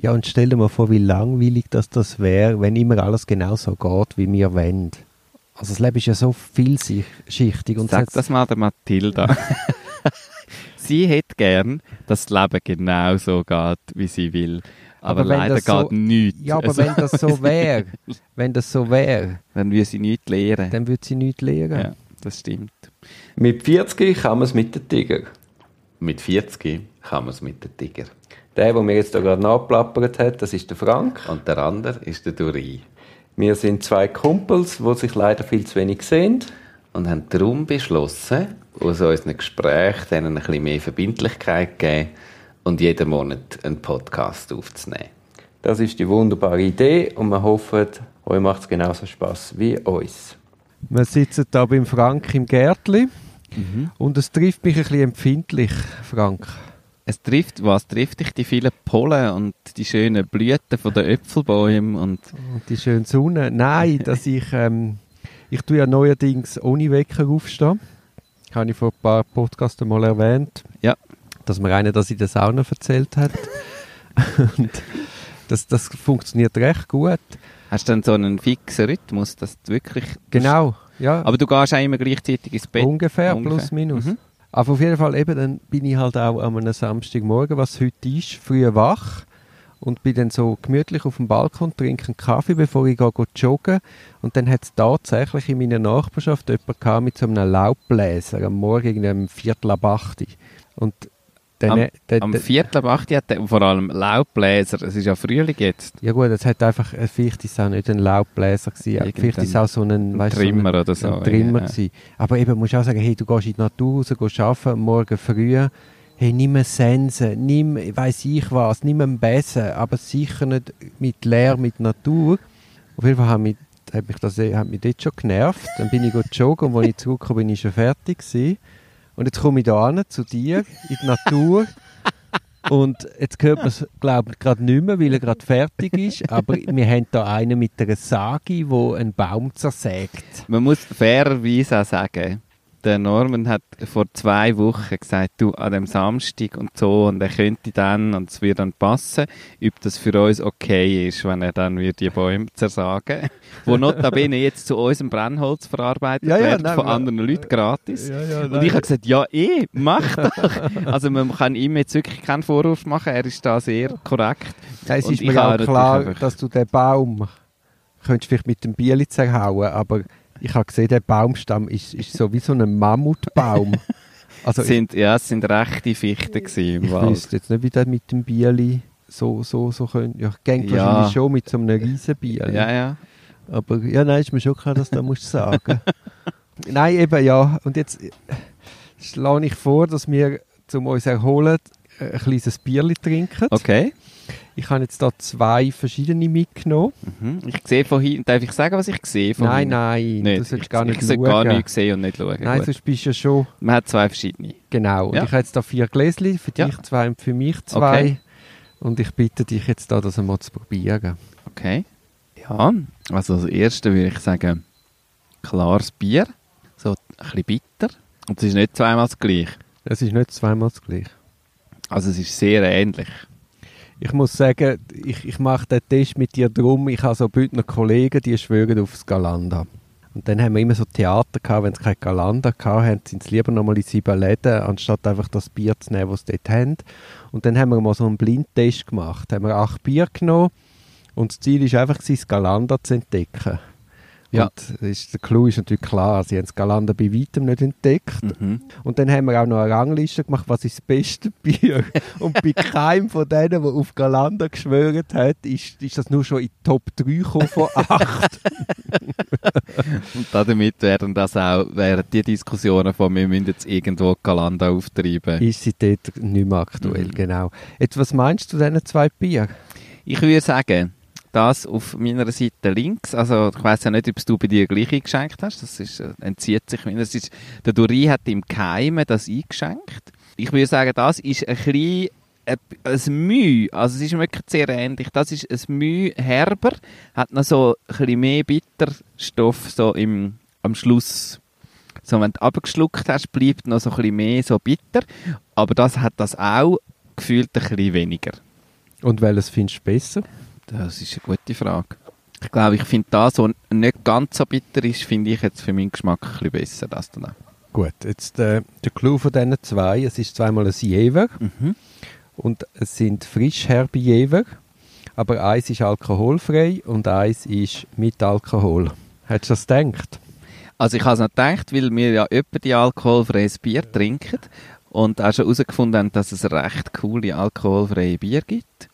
Ja, und stell dir mal vor, wie langweilig das, das wäre, wenn immer alles genau so geht, wie wir wollen. Also das Leben ist ja so vielschichtig. Und Sag das mal der Mathilda. sie hätte gern, dass das Leben genau so geht, wie sie will. Aber, Aber wenn leider das so- geht nichts. Ja, aber Also, wenn das so wäre, wenn das so wäre, dann würde sie nichts lernen. dann würde sie nichts lernen. Ja, das stimmt. Mit 40 kann man es mit den Tiger. Mit 40 kann man es mit dem Tiger. Der, der mir jetzt da gerade nachplappert hat, das ist der Frank. Und der andere ist der Duri. Wir sind zwei Kumpels, die sich leider viel zu wenig sehen. Und haben darum beschlossen, aus unseren Gesprächen denen ein bisschen mehr Verbindlichkeit zu geben und jeden Monat einen Podcast aufzunehmen. Das ist die wunderbare Idee und wir hoffen, euch macht es genauso Spaß wie uns. Wir sitzen da beim Frank im Gärtli und es trifft mich ein bisschen empfindlich, Frank. Es trifft, was trifft dich? Die vielen Pollen und die schönen Blüten von den Äpfelbäumen und Und die schöne Sonne. Nein, dass ich, ähm, ich tue ja neuerdings ohne Wecker aufstehen. Habe ich vor ein paar Podcasts mal erwähnt. Ja. Dass mir einer das in der Sauna erzählt hat. Und das, das funktioniert recht gut. hast du dann so einen fixen Rhythmus, dass du wirklich... Genau, ja. Aber du gehst auch immer gleichzeitig ins Bett. ungefähr, ungefähr. plus minus. Mhm. Aber auf jeden Fall eben, dann bin ich halt auch an einem Samstagmorgen, was heute ist, früh wach und bin dann so gemütlich auf dem Balkon, trinke einen Kaffee, bevor ich gehe, gehe joggen. Und dann hat es tatsächlich in meiner Nachbarschaft jemanden mit so einem Laubbläser am Morgen um Viertel ab acht. Und dann, Am, dann- am Viertel ab acht hat er vor allem Laubbläser. Es ist ja Frühling jetzt. ja gut, es hat einfach, äh, vielleicht ist es auch nicht ein Laubbläser gewesen, vielleicht ist es auch so ein, weißt du, Trimmer so ein, oder so. ein Trimmer ja. gewesen. Aber eben, musst auch sagen, hey, du gehst in die Natur raus, gehst arbeiten, morgen früh, hey, nimm eine Sense, nimm, weiss ich was, nimm einen Besen, aber sicher nicht mit Leer, mit Natur. Auf jeden Fall hat mich, hat mich das hat mich dort schon genervt. Dann bin ich joggen und als ich zurückgekommen bin, ich schon fertig gewesen. Und jetzt komme ich da an, zu dir, in die Natur. Und jetzt hört man es, glaube ich, gerade nicht mehr, weil er gerade fertig ist. Aber wir haben da einen mit einer Sage, der einen Baum zersägt. Man muss fairerweise auch sagen, der Norman hat vor zwei Wochen gesagt, du, an dem Samstag und so, und er könnte dann, und es würde dann passen, ob das für uns okay ist, wenn er dann würde die Bäume zersagen wo notabene jetzt zu unserem Brennholz verarbeitet Ja, ja, wird, nein, von anderen Leuten gratis. Ja, Und ich habe gesagt, ja eh, mach doch. also man kann ihm jetzt wirklich keinen Vorwurf machen, er ist da sehr korrekt. Es ist mir auch klar, dass du den Baum könntest vielleicht mit dem Bierli zerhauen, aber ich habe gesehen, der Baumstamm ist, ist so wie so ein Mammutbaum. Also ich, sind, ja, es sind rechte Fichten gewesen ich Wald. wüsste jetzt nicht, wie der mit dem Bierli so, so, so könnte. Ja, geht Ja. wahrscheinlich schon mit so einem riesen Bierli. Ja, ja. Aber ja, nein, ist mir schon klar, dass du das musst sagen. nein, eben ja. Und jetzt äh, schlage ich vor, dass wir, um uns erholen, äh, ein kleines Bierli trinken. Okay. Ich habe jetzt da zwei verschiedene mitgenommen. Mhm. Ich sehe von hinten, darf ich sagen, was ich sehe von Nein, nein, Nicht. du sollst ich, gar nicht ich soll schauen. gar nichts sehen und nicht schauen. Nein, Gut. sonst bist du ja schon... Man hat zwei verschiedene. Genau. Und Ja. ich habe jetzt da vier Gläschen, für Ja. dich zwei und für mich zwei. Okay. Und ich bitte dich jetzt da, das einmal zu probieren. Okay. Ja, also als erstes würde ich sagen, klares Bier, so ein bisschen bitter. Und es ist nicht zweimal das gleiche. Es ist nicht zweimal das gleiche. Also es ist sehr ähnlich. Ich muss sagen, ich, ich mache den Test mit dir drum. Ich habe so Bündner Kollegen, die schwören aufs Galanda. Und dann haben wir immer so Theater gehabt, wenn es kein Galanda gehabt haben, sind sie lieber nochmal in sieben Läden, anstatt einfach das Bier zu nehmen, das sie dort haben. Und dann haben wir mal so einen Blindtest gemacht. Haben wir acht Bier genommen und das Ziel war einfach, das Galanda zu entdecken. Ja. Und das ist, der Clou ist natürlich klar, sie haben das Galanda bei weitem nicht entdeckt. Mhm. Und dann haben wir auch noch eine Rangliste gemacht, was ist das beste Bier. Und bei keinem von denen, der auf Galanda geschwört hat, ist, ist das nur schon in die Top 3 gekommen von 8. Und damit wären das auch, wären die Diskussionen von, wir müssen jetzt irgendwo Galanda auftreiben. ist sie dort nicht mehr aktuell, Mhm. genau. Jetzt, was meinst du diesen zwei Bier? Ich würde sagen, das auf meiner Seite links, also ich weiß ja nicht, ob du bei dir gleich eingeschenkt hast, das ist, äh, entzieht sich. Das ist, der Duri hat im Keimen das eingeschenkt. Ich würde sagen, das ist ein bisschen ein Mühe, also es ist wirklich sehr ähnlich. Das ist ein Mühe herber, hat noch so ein bisschen mehr Bitterstoff so im, am Schluss. So, wenn du abgeschluckt hast, bleibt noch so ein bisschen mehr so bitter. Aber das hat das auch gefühlt ein bisschen weniger. Und welches findest du besser? Das ist eine gute Frage. Ich glaube, ich finde das, was nicht ganz so bitter ist, finde ich jetzt für meinen Geschmack ein bisschen besser. Das dann. Gut, jetzt äh, der Clou von diesen zwei, es ist zweimal ein Jever Mhm. und es sind frisch herbe Jever, aber eins ist alkoholfrei und eins ist mit Alkohol. Hättest du das gedacht? Also ich habe es noch gedacht, weil wir ja öppe die alkoholfreies Bier trinken und auch schon herausgefunden haben, dass es recht coole alkoholfreie Bier gibt.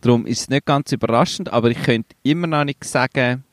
Darum ist es nicht ganz überraschend, aber ich könnte immer noch nicht sagen,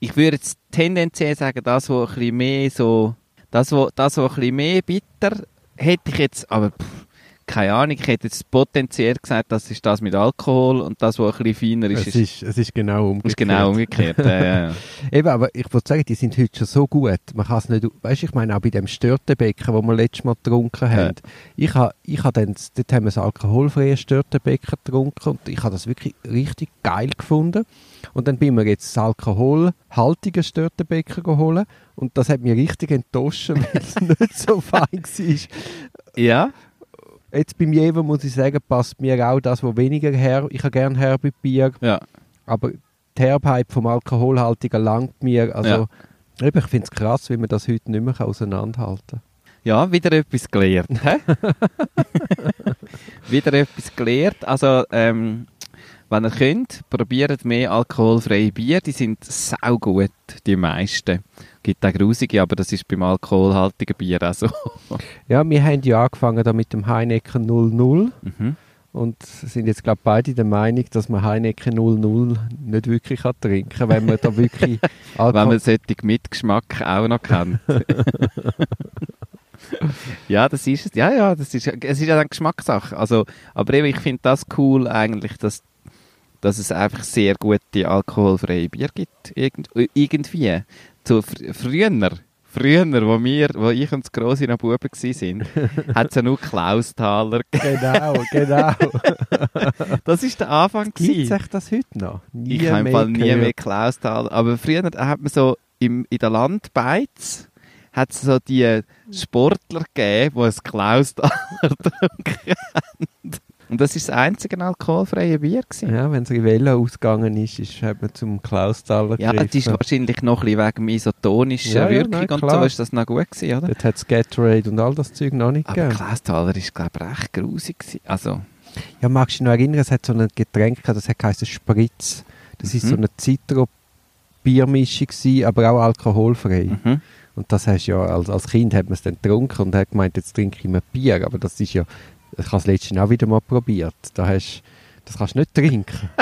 ich würde jetzt tendenziell sagen, das, was ein bisschen mehr so, das, was, das, was ein bisschen mehr bitter, hätte ich jetzt, aber pff, keine Ahnung, ich hätte jetzt potenziell gesagt, das ist das mit Alkohol und das, was ein bisschen feiner ist, Es ist, es ist genau umgekehrt. ist genau umgekehrt. ja, ja, ja. Eben, aber ich wollte sagen, die sind heute schon so gut. Man kann es nicht, weißt du, ich meine auch bei dem Störtebecken, wo wir letztes Mal getrunken haben. Ich habe, ich habe dann, dort haben wir ein alkoholfreies Störtebecken getrunken und ich habe das wirklich richtig geil gefunden. Und dann bin mir jetzt das alkoholhaltige Störtebecken geholt und das hat mich richtig enttäuscht, weil es nicht so fein war. ja, Jetzt beim Jever muss ich sagen, passt mir auch das, wo weniger her. Ich habe gerne herbe Bier, ja. aber die Herbheit vom Alkoholhaltigen langt mir. Also, eben, ich finde es krass, wie man das heute nicht mehr auseinanderhalten kann. Ja, wieder etwas gelernt. wieder etwas gelernt. Also, ähm, wenn ihr könnt, probiert mehr alkoholfreie Bier. Die sind saugut, die meisten. Gibt auch grusige, aber das ist beim alkoholhaltigen Bier auch so. Ja, wir haben ja angefangen da mit dem Heineken 00 mhm. und sind jetzt, glaube ich, beide der Meinung, dass man Heineken 00 nicht wirklich kann trinken kann, wenn man da wirklich Wenn Alkohol... man solche Mitgeschmack auch noch kennt. ja, das ist es. Ja, ja, das ist, es ist ja eine Geschmackssache. Also, aber eben, ich finde das cool eigentlich, dass, dass es einfach sehr gute alkoholfreie Bier gibt. Irgend, irgendwie. So, fr früher, früher, wo, wir, wo ich und das Grosse noch Buben waren, hat es ja nur Klausthaler gegeben. Genau, genau. Das war der Anfang. Gibt es das heute noch? Nie Ich habe im mehr Fall nie gehört. mehr Klausthal. Aber früher hat man so im, in der Landbeiz hat es so die Sportler gegeben, die ein Klausthaler getrunken haben. Und das ist das einzige alkoholfreie Bier gewesen. Ja, wenn es Rivella ausgegangen ist, ist hat man zum Klausthaler Ja, das ist wahrscheinlich noch ein bisschen wegen dem isotonischen Ja, ja, Wirkung nein, und so ist das noch gut gewesen, oder? Dort hat es Gatorade und all das Zeug noch nicht Aber gegeben. Klausthaler ist, glaube ich, recht grusig gewesen. Also, Ja, magst du dich noch erinnern, es hat so ein Getränk gehabt, das geheißen Spritz. Das ist Mhm. so eine Zitro-Biermischung aber auch alkoholfrei. mhm. Und das hast du ja, als, als Kind hat man es dann getrunken und hat gemeint, jetzt trinke ich mehr Bier. Aber das ist ja, ich habe es letztes Jahr auch wieder mal probiert. Da hast, das kannst du nicht trinken.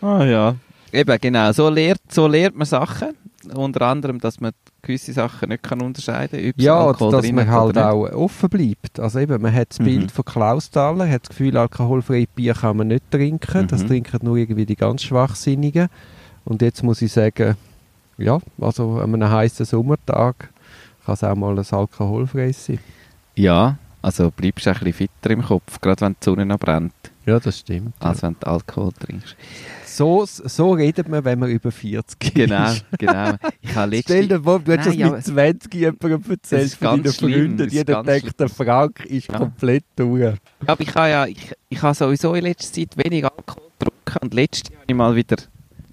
Ah ja. Eben, genau. So lernt, so lernt man Sachen. Unter anderem, dass man gewisse Sachen nicht kann unterscheiden kann. Ja, Alkohol dass man halt auch offen bleibt. Also eben, man hat das Mhm. Bild von Klausthaler, hat das Gefühl, alkoholfreies Bier kann man nicht trinken. Das Mhm. trinken nur irgendwie die ganz Schwachsinnigen. Und jetzt muss ich sagen, ja, also an einem heißen Sommertag kann es auch mal ein alkoholfreies sein. Ja, also bleibst du ein bisschen fitter im Kopf, gerade wenn die Sonne noch brennt, Ja, das stimmt. als wenn du Alkohol trinkst. So, so redet man, wenn man über 40 Genau, ist. genau. Ich habe Stell dir vor, du hast das mit 20 jemandem erzählt ist von deinen Freunden. Jeder denkt, der Frank ist Ja. komplett durch. Aber ich habe ja, ich, ich habe sowieso in letzter Zeit wenig Alkohol getrunken und letztes Jahr habe ich mal wieder,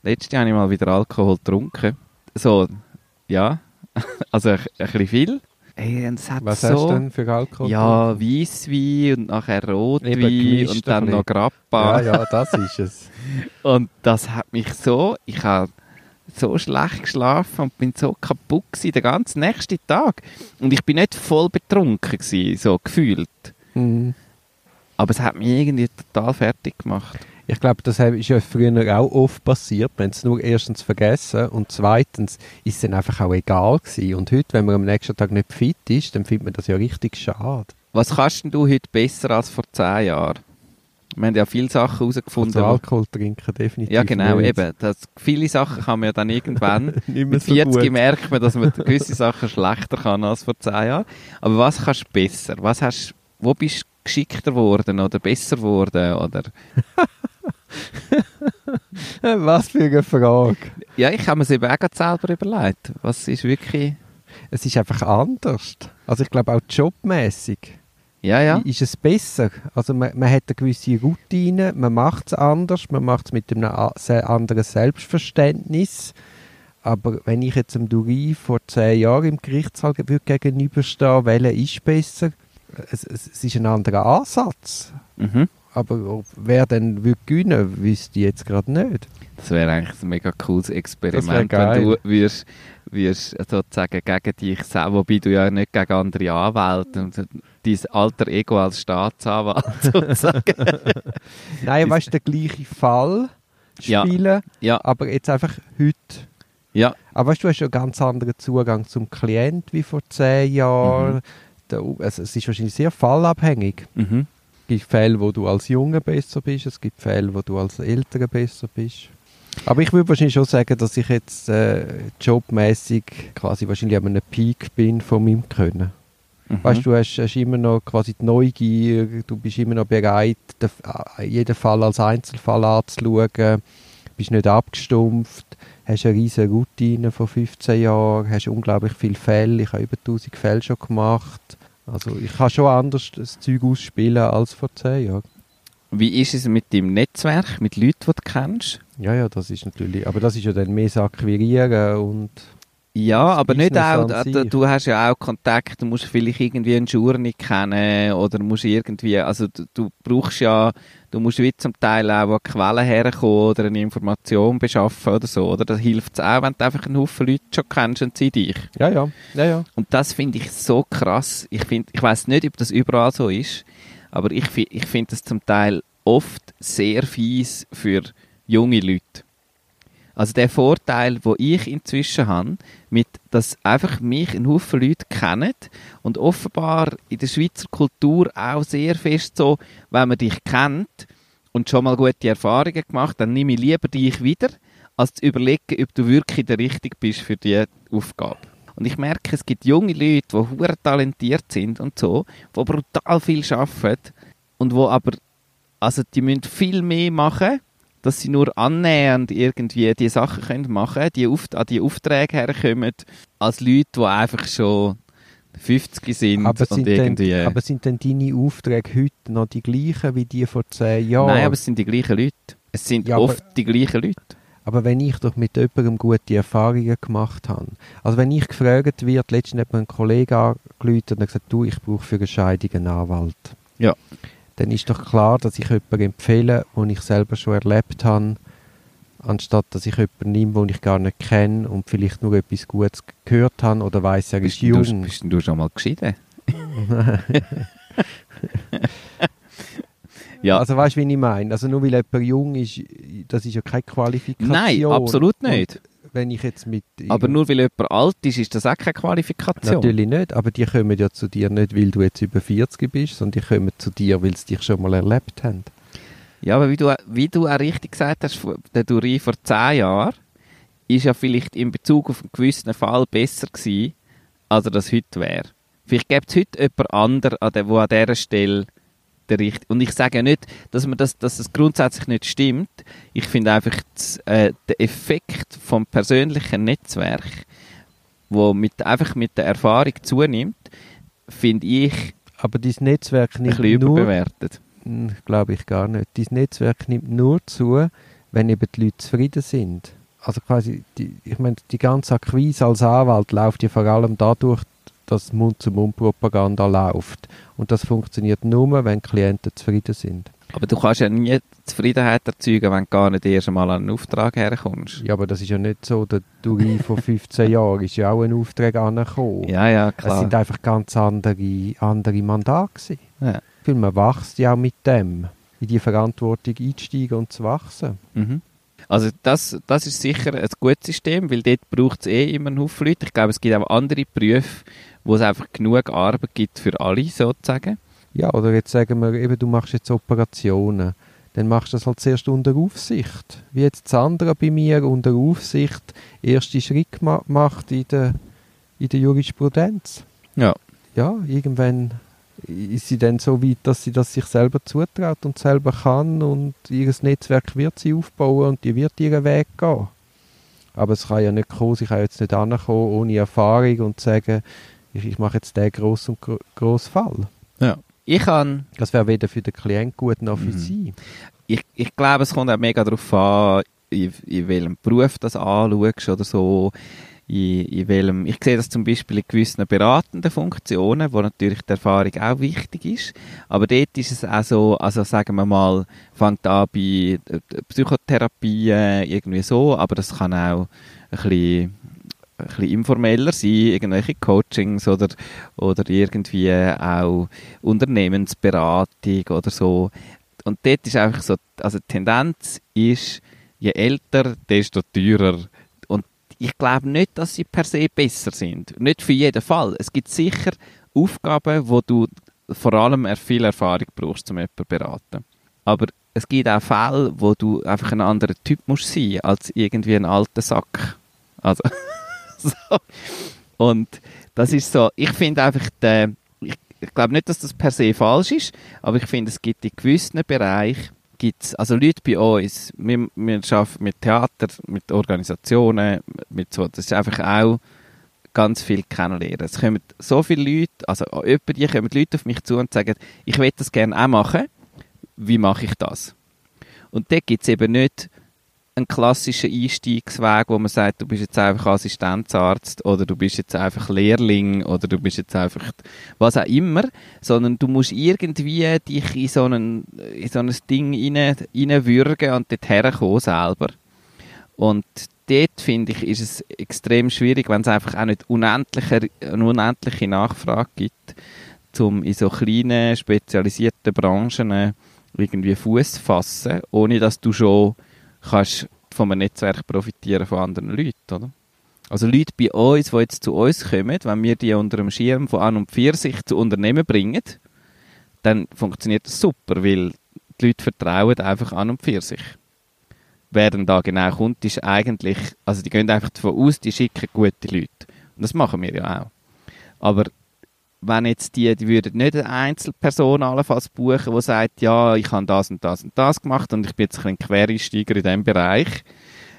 letztes Jahr habe ich mal wieder Alkohol getrunken. So, ja, also ein, ein bisschen viel. Und es hat Was so, hast du denn für Alkohol? Ja, Weisswein und nachher Rotwein und dann noch. Grappa. Ja, ja, das ist es. Und das hat mich so, ich habe so schlecht geschlafen und bin so kaputt gewesen, den ganzen nächsten Tag. Und ich bin nicht voll betrunken gewesen, so gefühlt. Mhm. Aber es hat mich irgendwie total fertig gemacht. Ich glaube, das ist ja früher auch oft passiert. Man hat es nur erstens vergessen und zweitens ist es dann einfach auch egal gewesen. Und heute, wenn man am nächsten Tag nicht fit ist, dann findet man das ja richtig schade. Was kannst denn du heute besser als vor zehn Jahren? Wir haben ja viele Sachen herausgefunden. Also Alkohol trinken definitiv ja, genau, nicht. eben. Das, viele Sachen kann man ja dann irgendwann Mit so 40 gut. merkt man, dass man gewisse Sachen schlechter kann als vor 10 Jahren. Aber was kannst du besser? Was hast, wo bist du geschickter geworden oder besser geworden? Oder? Was für eine Frage. Ja, ich habe mir es eben auch selber überlegt. Was ist wirklich... Es ist einfach anders. Also ich glaube auch jobmäßig Ja, ja. ist es besser. Also man, man hat eine gewisse Routine, man macht es anders, man macht es mit einem sehr anderen Selbstverständnis. Aber wenn ich jetzt dem Duri vor zehn Jahren im Gerichtssaal ge- würde gegenüberstehen, welcher ist besser? Es, es, es ist ein anderer Ansatz. Mhm. Aber wer dann würde gewinnen, wüsste ich jetzt gerade nicht. Das wäre eigentlich ein mega cooles Experiment, wenn du würdest, würdest sozusagen gegen dich selber, wobei du ja nicht gegen andere Anwälte und dein alter Ego als Staatsanwalt sozusagen. Nein, weißt du, der gleiche Fall Ja. spielen, ja, aber jetzt einfach heute. ja, Aber weißt du, du hast ja einen ganz anderen Zugang zum Klient wie vor zehn Jahren. Mhm. Also es ist wahrscheinlich sehr fallabhängig. mhm. Es gibt Fälle, wo du als Junge besser bist, es gibt Fälle, wo du als Ältere besser bist. Aber ich würde wahrscheinlich schon sagen, dass ich jetzt äh, jobmäßig quasi wahrscheinlich an einem Peak bin von meinem Können. Mhm. Weißt du, du hast, hast immer noch quasi die Neugier, du bist immer noch bereit, den, äh, jeden Fall als Einzelfall anzuschauen, bist nicht abgestumpft, hast eine riesige Routine von 15 Jahren, hast unglaublich viele Fälle, ich habe über 1000 Fälle schon gemacht. Also ich kann schon anders das Zeug ausspielen als vor 10 Jahren. Wie ist es mit deinem Netzwerk, mit Leuten, die du kennst? Ja, ja, das ist natürlich, aber das ist ja dann mehr das Akquirieren und Ja, Das aber nicht Business auch, an du, sich. du hast ja auch Kontakt, du musst vielleicht irgendwie einen Journey kennen oder musst irgendwie, also du, du brauchst ja, du musst wie zum Teil auch an Quellen herkommen oder eine Information beschaffen oder so, oder? Das hilft auch, wenn du einfach einen Haufen Leute schon kennst und sie dich. ja, ja, ja, ja. Und das finde ich so krass. Ich, find, ich weiß nicht, ob das überall so ist, aber ich, ich finde das zum Teil oft sehr fies für junge Leute. Also der Vorteil, wo ich inzwischen habe, mit, dass einfach mich ein Haufen Leute kennen und offenbar in der Schweizer Kultur auch sehr fest so, wenn man dich kennt und schon mal gute Erfahrungen gemacht, dann nehme ich lieber dich wieder, als zu überlegen, ob du wirklich der Richtige bist für die Aufgabe. Und ich merke, es gibt junge Leute, die hure talentiert sind und so, die brutal viel arbeiten und wo aber, also die müssen viel mehr machen, dass sie nur annähernd irgendwie die Sachen können machen die Auft an die Aufträge herkommen, als Leute, die einfach schon 50 sind Aber und sind, irgendwie... denn, aber sind denn deine Aufträge heute noch die gleichen wie die vor 10 Jahren? Nein, aber es sind die gleichen Leute. Es sind Ja, oft die gleichen Leute. Aber wenn ich doch mit jemandem gute Erfahrungen gemacht habe, also wenn ich gefragt wird, letztens hat mir ein Kollege angerufen und gesagt, du, ich brauche für eine Scheidung einen Anwalt. Ja. Dann ist doch klar, dass ich jemanden empfehle, den ich selber schon erlebt habe, anstatt dass ich jemanden nehme, den ich gar nicht kenne und vielleicht nur etwas Gutes gehört habe oder weiß, er ist Bist, du, jung. bist du schon mal geschieden? ja, Also weißt du, wie ich meine? Also nur weil jemand jung ist, das ist ja keine Qualifikation. nein, absolut nicht. Und wenn ich jetzt mit... Aber nur weil jemand alt ist, ist das auch keine Qualifikation. Natürlich nicht, aber die kommen ja zu dir nicht, weil du jetzt über 40 bist, sondern die kommen zu dir, weil sie dich schon mal erlebt haben. Ja, aber wie du, wie du auch richtig gesagt hast, der Duri vor zehn Jahren ist ja vielleicht in Bezug auf einen gewissen Fall besser gewesen, als er das heute wäre. Vielleicht gibt es heute jemand anderen, an der, wo an dieser Stelle der richtige... Und ich sage ja nicht, dass, man das, dass es grundsätzlich nicht stimmt. Ich finde einfach, das, äh, der Effekt vom persönlichen Netzwerk, wo mit, einfach mit der Erfahrung zunimmt, finde ich Aber dein Netzwerk ein nimmt bisschen nur... überbewertet. Glaube ich gar nicht. Dein Netzwerk nimmt nur zu, wenn eben die Leute zufrieden sind. Also quasi, die, ich meine, die ganze Akquise als Anwalt läuft ja vor allem dadurch, dass Mund-zu-Mund-Propaganda läuft. Und das funktioniert nur, wenn die Klienten zufrieden sind. Aber du kannst ja nie Zufriedenheit erzeugen, wenn du gar nicht erst einmal an einen Auftrag herkommst. Ja, aber das ist ja nicht so. Der Duri vor 15 Jahren ist ja auch ein Auftrag angekommen. Ja, ja, Es klar. sind einfach ganz andere, andere Mandate gewesen. Ja. Weil man wächst ja auch mit dem, in die Verantwortung einzusteigen und zu wachsen. Mhm. Also das, das ist sicher ein gutes System, weil dort braucht es eh immer einen Haufen Leute. Ich glaube, es gibt auch andere Berufe, wo es einfach genug Arbeit gibt für alle, sozusagen. Ja, oder jetzt sagen wir, eben, du machst jetzt Operationen. Dann machst du das halt zuerst unter Aufsicht. Wie jetzt Sandra bei mir unter Aufsicht erste Schritt ma macht in der, in der Jurisprudenz. Ja. Ja, irgendwann ist sie dann so weit, dass sie das sich selber zutraut und selber kann und ihr Netzwerk wird sie aufbauen und die wird ihren Weg gehen. Aber es kann ja nicht kommen, sie kann jetzt nicht ankommen ohne Erfahrung und sagen, ich, ich mache jetzt den grossen und gro grossen Fall. Ja. Ich kann, Das wäre weder für den Klient gut noch Mhm. für Sie. ich, ich glaube, es kommt auch mega darauf an, in, in welchem Beruf das anschaust oder so. In, in welchem, ich sehe das zum Beispiel in gewissen beratenden Funktionen, wo natürlich die Erfahrung auch wichtig ist. Aber dort ist es auch so, also sagen wir mal, fängt an bei äh, Psychotherapie äh, irgendwie so, aber das kann auch ein bisschen, ein bisschen informeller sein, irgendwelche Coachings oder, oder irgendwie auch Unternehmensberatung oder so. Und dort ist einfach so, also die Tendenz ist, je älter, desto teurer. Ich glaube nicht, dass sie per se besser sind. Nicht für jeden Fall. Es gibt sicher Aufgaben, wo du vor allem viel Erfahrung brauchst, um jemanden zu beraten. Aber es gibt auch Fälle, wo du einfach ein anderer Typ musst sein, als irgendwie ein alter Sack. Also, so. Und das ist so, ich finde einfach, der, ich, ich glaube nicht, dass das per se falsch ist, aber ich finde, es gibt in gewissen Bereichen, gibt's, also Leute bei uns, wir, wir arbeiten mit Theater, mit Organisationen, mit so, das ist einfach auch ganz viel kennenlernen. Es kommen so viele Leute, also etwa die kommen Leute auf mich zu und sagen, ich will das gerne auch machen, wie mache ich das? Und dort gibt es eben nicht einen klassischen Einstiegsweg, wo man sagt, du bist jetzt einfach Assistenzarzt oder du bist jetzt einfach Lehrling oder du bist jetzt einfach was auch immer, sondern du musst irgendwie dich in so, einen, in so ein Ding rein, reinwürgen und dort herkommen selber. Und dort, finde ich, ist es extrem schwierig, wenn es einfach auch nicht unendliche, eine unendliche Nachfrage gibt, um in so kleinen, spezialisierten Branchen irgendwie Fuß zu fassen, ohne dass du schon kannst von einem Netzwerk profitieren von anderen Leuten, oder? Also Leute bei uns, die jetzt zu uns kommen, wenn wir die unter dem Schirm von an und für sich zu Unternehmen bringen, dann funktioniert das super, weil die Leute vertrauen einfach an und für sich. Wer dann da genau kommt, ist eigentlich, also die gehen einfach davon aus, die schicken gute Leute. Und das machen wir ja auch. Aber wenn jetzt die, die würden nicht eine Einzelperson allenfalls buchen, die sagt, ja, ich habe das und das und das gemacht und ich bin jetzt ein Quereinsteiger in diesem Bereich.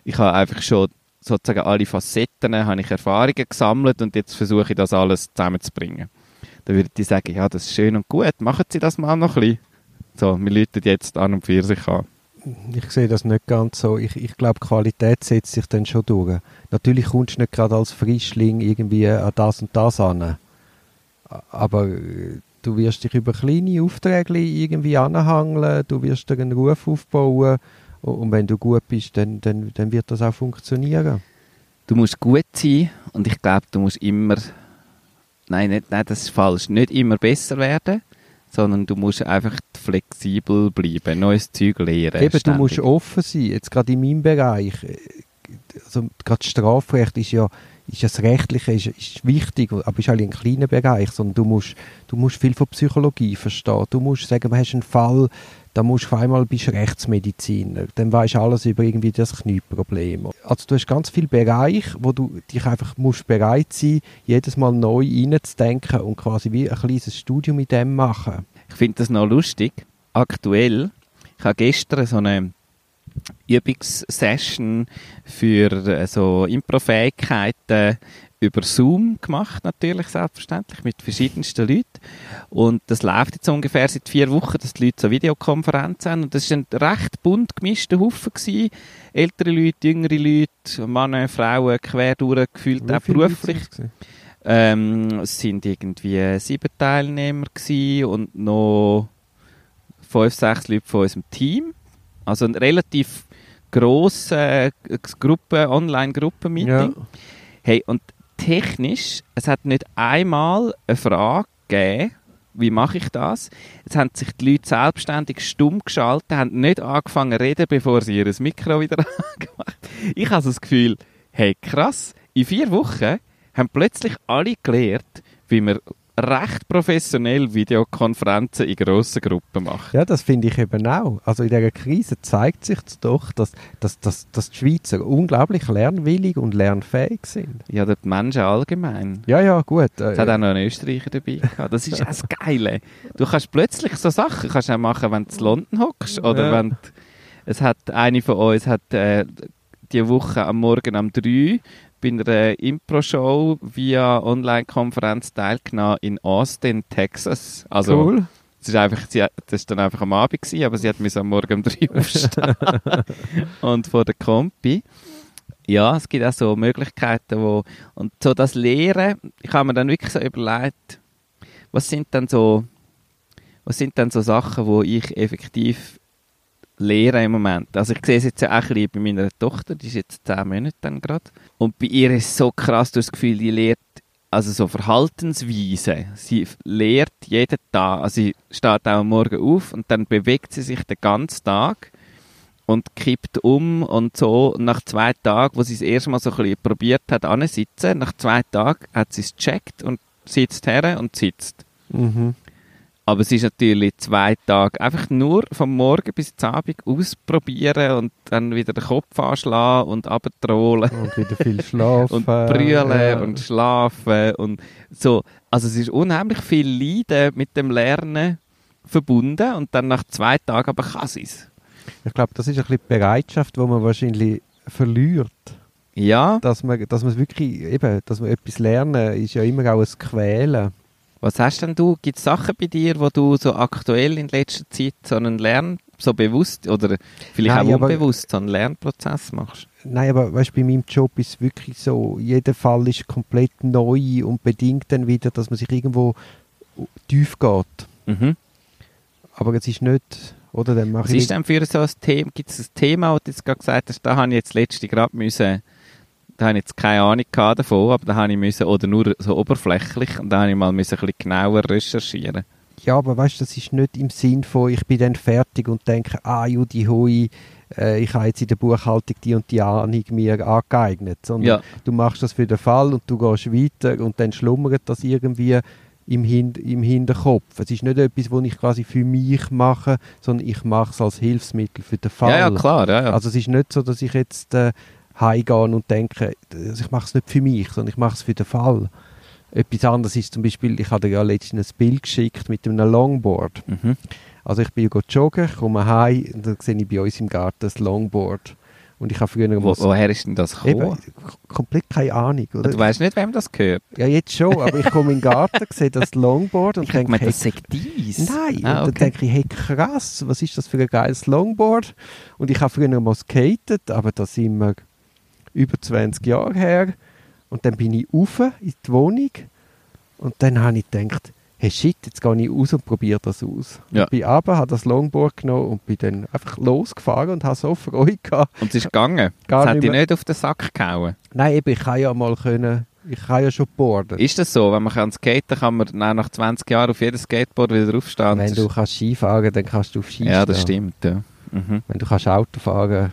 Ich habe einfach schon sozusagen alle Facetten, habe ich Erfahrungen gesammelt und jetzt versuche ich das alles zusammenzubringen. Dann würden die sagen, ja, das ist schön und gut, machen Sie das mal noch ein bisschen. So, wir läuten jetzt an und für sich an. Ich sehe das nicht ganz so. Ich, ich glaube, Qualität setzt sich dann schon durch. Natürlich kommst du nicht gerade als Frischling irgendwie an das und das an. Aber äh, du wirst dich über kleine Aufträge irgendwie anhangeln, du wirst dir einen Ruf aufbauen und, wenn du gut bist, dann, dann, dann wird das auch funktionieren. Du musst gut sein und ich glaube, du musst immer, nein, nicht, nein, das ist falsch, nicht immer besser werden, sondern du musst einfach flexibel bleiben, neues Zeug lernen. Eben, du musst offen sein. Jetzt gerade in meinem Bereich, äh, also gerade Strafrecht ist ja, ist das Rechtliche ist, ist wichtig, aber ist halt ein kleiner Bereich, sondern du musst, du musst viel von Psychologie verstehen. Du musst sagen, du hast einen Fall, da musst du auf einmal bist Rechtsmediziner, dann weißt du alles über irgendwie das Knieproblem. Also du hast ganz viele Bereiche, wo du dich einfach musst bereit sein, jedes Mal neu reinzudenken und quasi wie ein kleines Studium mit dem machen. Ich finde das noch lustig. Aktuell, ich habe gestern so eine Übungssession für äh, so Improfähigkeiten über Zoom gemacht, natürlich selbstverständlich, mit verschiedensten Leuten. Und das läuft jetzt ungefähr seit vier Wochen, dass die Leute so Videokonferenzen haben. Und das war ein recht bunt gemischter Haufen. Gewesen. Ältere Leute, jüngere Leute, Männer, Frauen, quer durchgefühlt, Wie auch beruflich. Ähm, es sind irgendwie sieben Teilnehmer gewesen und noch fünf, sechs Leute von unserem Team. Also ein relativ grosses äh, Gruppe, Online-Gruppen-Meeting. Ja. Hey, und technisch, es hat nicht einmal eine Frage gegeben, wie mache ich das? Jetzt haben sich die Leute selbstständig stumm geschaltet, haben nicht angefangen zu reden, bevor sie ihr Mikro wieder angemacht Ich habe das Gefühl, hey krass, in vier Wochen haben plötzlich alle gelernt, wie man recht professionell Videokonferenzen in grossen Gruppen macht. Ja, das finde ich eben auch. Also in dieser Krise zeigt sich doch, dass, dass, dass, dass die Schweizer unglaublich lernwillig und lernfähig sind. Ja, die Menschen allgemein. Ja, ja, gut. Äh, Es hat auch noch einen Österreicher dabei gehabt. Das ist auch das Geile. Du kannst plötzlich so Sachen kannst auch machen, wenn du in London hockst. Oder Ja. wenn es hat, eine von uns hat äh, die Woche am Morgen um 3 bei einer Impro-Show via Online-Konferenz teilgenommen in Austin, Texas. Also cool. Es ist einfach, sie, das ist dann einfach am Abend gewesen, aber sie hat mich am Morgen um drei aufstehen. und vor der Kompi. Ja, es gibt auch so Möglichkeiten, wo, und so das Lehren, ich habe mir dann wirklich so überlegt, was sind dann so, was sind dann so Sachen, wo ich effektiv lehre im Moment. Also ich sehe es jetzt auch ein bei meiner Tochter, die ist jetzt zehn Monate dann gerade. Und bei ihr ist so krass, das Gefühl, die lehrt also so Verhaltensweise. Sie lehrt jeden Tag. Also sie steht auch am Morgen auf und dann bewegt sie sich den ganzen Tag und kippt um und so. Nach zwei Tagen, wo sie es erst mal so ein probiert hat, ansitzen, nach zwei Tagen hat sie es gecheckt und sitzt her und sitzt. Mhm. Aber es ist natürlich zwei Tage einfach nur vom Morgen bis zum Abend ausprobieren und dann wieder den Kopf anschlagen und abtrollen Und wieder viel schlafen. und brüllen ja. und schlafen und so. Also es ist unheimlich viel Leiden mit dem Lernen verbunden und dann nach zwei Tagen aber kann es. Ich glaube, das ist ein bisschen die Bereitschaft, die man wahrscheinlich verliert. Ja, Dass man, dass man wirklich, eben, dass man etwas lernen, ist ja immer auch ein Quälen. Was hast denn du? Gibt es Sachen bei dir, wo du so aktuell in letzter Zeit so einen Lern, so bewusst oder vielleicht Nein, auch aber- unbewusst so einen Lernprozess machst? Nein, aber weißt, bei meinem Job ist es wirklich so, jeder Fall ist komplett neu und bedingt dann wieder, dass man sich irgendwo tief geht. Mhm. Aber es ist nicht, oder dann mache Was ich ist denn für so ein Thema? Gibt es ein Thema, wo du jetzt gerade gesagt hast, da habe ich jetzt letzte gerade müssen, da habe ich jetzt keine Ahnung davon, aber da habe ich müssen, oder nur so oberflächlich, und da habe ich mal müssen ein bisschen genauer recherchieren. Ja, aber weißt du, das ist nicht im Sinn von, ich bin dann fertig und denke, ah, Judi Hui, äh, ich habe jetzt in der Buchhaltung die und die Ahnung mir angeeignet. Sondern Ja. du machst das für den Fall und du gehst weiter und dann schlummert das irgendwie im, Hin im Hinterkopf. Es ist nicht etwas, was ich quasi für mich mache, sondern ich mache es als Hilfsmittel für den Fall. Ja, ja, klar, ja, ja. Also es ist nicht so, dass ich jetzt äh, heimgehe und denke, also ich mache es nicht für mich, sondern ich mache es für den Fall. Etwas anderes ist zum Beispiel, ich habe dir ja letztens ein Bild geschickt mit einem Longboard. mhm. Also ich bin ja joggen, komme heim und dann sehe ich bei uns im Garten das Longboard. Und ich habe früher Wo, woher ist denn das eben, gekommen? komplett keine Ahnung. Oder? Du weißt nicht, wem das gehört? Ja, jetzt schon, aber ich komme in den Garten, sehe das Longboard und Ich denke, hey, das sagt dies. Nein, Ah, und dann okay. denke ich, hey krass, was ist das für ein geiles Longboard? Und ich habe früher mal skatet, aber das sind wir über 20 Jahre her. Und dann bin ich rauf in die Wohnung und dann habe ich gedacht, hey shit, jetzt gehe ich raus und probiere das aus. Ja. Ich bin runter, habe das Longboard genommen und bin dann einfach losgefahren und habe so Freude gehabt. Und es ist gegangen. Gar das hat dich nicht auf den Sack gehauen. Nein, eben, ich kann ja mal können, ich kann ja schon boarden. Ist das so? Wenn man kann skaten kann, man dann nach 20 Jahren auf jedes Skateboard wieder aufstehen. Wenn du kannst Ski fahren, dann kannst du auf Ski ja, das stehen. stimmt. Ja. Mhm. Wenn du kannst Auto fahren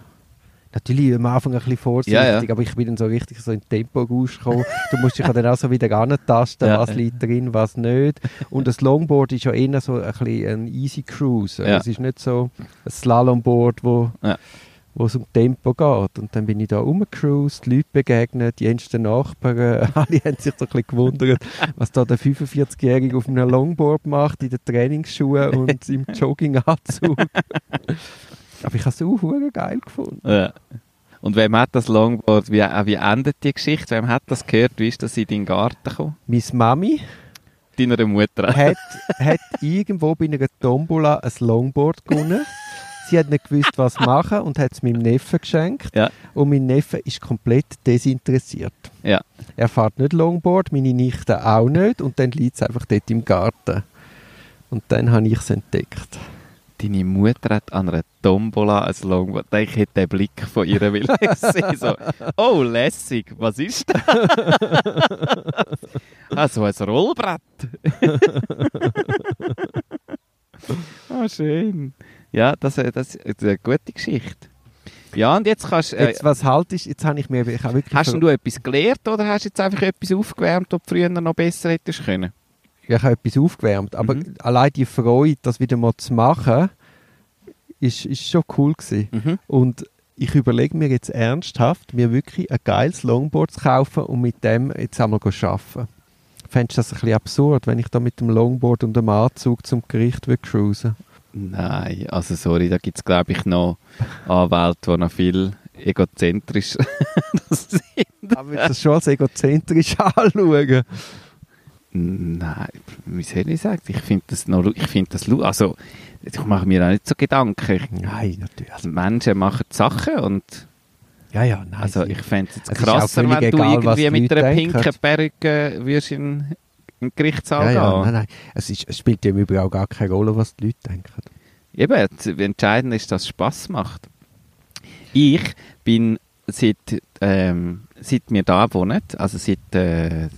Natürlich am Anfang ein bisschen vorsichtig, Ja, ja. aber ich bin dann so richtig so in Tempo rausgekommen. Du musst dich dann auch so wieder antasten, Ja. was liegt drin, was nicht. Und das Longboard ist ja eher so ein bisschen ein Easy Cruise. Ja. Es ist nicht so ein Slalomboard, wo, wo es um Tempo geht. Und dann bin ich da rumgecruised, die Leute begegnet, die jüngsten Nachbarn, alle haben sich so ein bisschen gewundert, was da der 45-Jährige auf einem Longboard macht, in den Trainingsschuhen und im Jogginganzug. Aber ich habe es auch geil gefunden. Ja. Und wem hat das Longboard, wie, äh, wie endet die Geschichte? Wem hat das gehört? Wie ist das in deinen Garten gekommen? Meine Mami Deiner Mutter. hat, hat irgendwo bei einer Tombola ein Longboard gewonnen. Sie hat nicht gewusst, was machen und hat es meinem Neffen geschenkt. Ja. Und mein Neffe ist komplett desinteressiert. Ja. Er fährt nicht Longboard, meine Nichte auch nicht. Und dann liegt es einfach dort im Garten. Und dann habe ich es entdeckt. Deine Mutter hat an einer Tombola ein Longboard. Ich hätte den Blick von ihr will sehen. So, oh, lässig, was ist das? also ein Rollbrett. oh, schön. Ja, das, das ist eine gute Geschichte. Ja, und jetzt kannst äh, Jetzt, was halt ist, jetzt habe ich mir ich habe wirklich Hast du etwas gelernt oder hast du jetzt einfach etwas aufgewärmt, das du früher noch besser hättest können? Ich habe etwas aufgewärmt. Aber Mhm. allein die Freude, das wieder mal zu machen, ist, ist schon cool gewesen. Mhm. Und ich überlege mir jetzt ernsthaft, mir wirklich ein geiles Longboard zu kaufen und mit dem jetzt einmal zu arbeiten. Fändest du das ein bisschen absurd, wenn ich da mit dem Longboard und dem Anzug zum Gericht will cruisen Nein, also sorry, da gibt es glaube ich noch Anwälte, die noch viel egozentrisch das sind. Aber du das schon als egozentrisch anschauen? Nein, wie soll ich sagen? Ich finde das noch, ich finde das, also, ich mache mir auch nicht so Gedanken. Nein, natürlich. Also, Menschen machen Sachen und, ja, ja, nein. also, ich fände es jetzt krasser, wenn du egal, irgendwie die mit einer denken. pinken Perücke würdest in, in den Gerichtssaal ja, ja, gehen. nein, nein. Es, ist, es spielt ja im Übrigen auch gar keine Rolle, was die Leute denken. Eben, das Entscheidende ist, dass es Spass macht. Ich bin seit, ähm, seit wir da wohnen, also seit äh,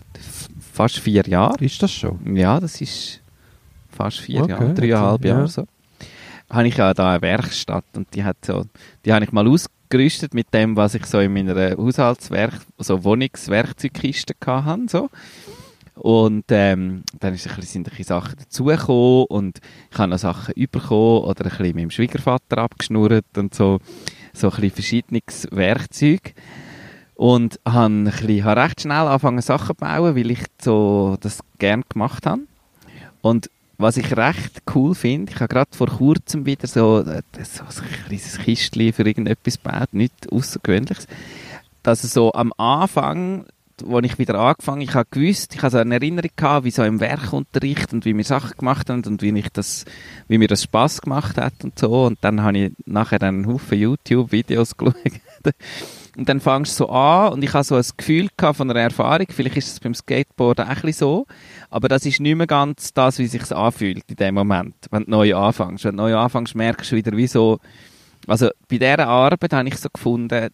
fast vier Jahren, Ist das schon? ja, das ist fast vier Okay, Jahre, dreieinhalb ja. Jahre so, habe ich ja da eine Werkstatt und die hat so, die habe ich mal ausgerüstet mit dem, was ich so in meiner Haushaltswerk, so Wohnungswerkzeugkiste hatte, so. Und ähm, dann ist ein bisschen, sind ein bisschen Sachen dazugekommen und ich habe noch Sachen bekommen oder ein bisschen mit dem Schwiegervater abgeschnurrt und so, so ein bisschen verschiedenes Werkzeug. Und habe, bisschen, recht schnell angefangen Sachen zu bauen, weil ich so das gerne gemacht habe. Und was ich recht cool finde, ich habe gerade vor kurzem wieder so, äh, so ein kleines Kistchen für irgendetwas gebaut, nichts Außergewöhnliches, dass es so am Anfang, wo ich wieder angefangen ich habe gewusst, ich habe so eine Erinnerung gehabt, wie so im Werkunterricht und wie wir Sachen gemacht haben und wie, ich das, wie mir das Spaß gemacht hat und so. Und dann habe ich nachher einen Haufen YouTube-Videos geschaut. Und dann fangst du so an und ich habe so ein Gefühl von einer Erfahrung, vielleicht ist es beim Skateboarden auch ein so, aber das ist nicht mehr ganz das, wie es sich anfühlt in dem Moment, wenn du neu anfängst. Wenn du neu anfängst, merkst du wieder, wie so, also bei dieser Arbeit habe ich so gefunden,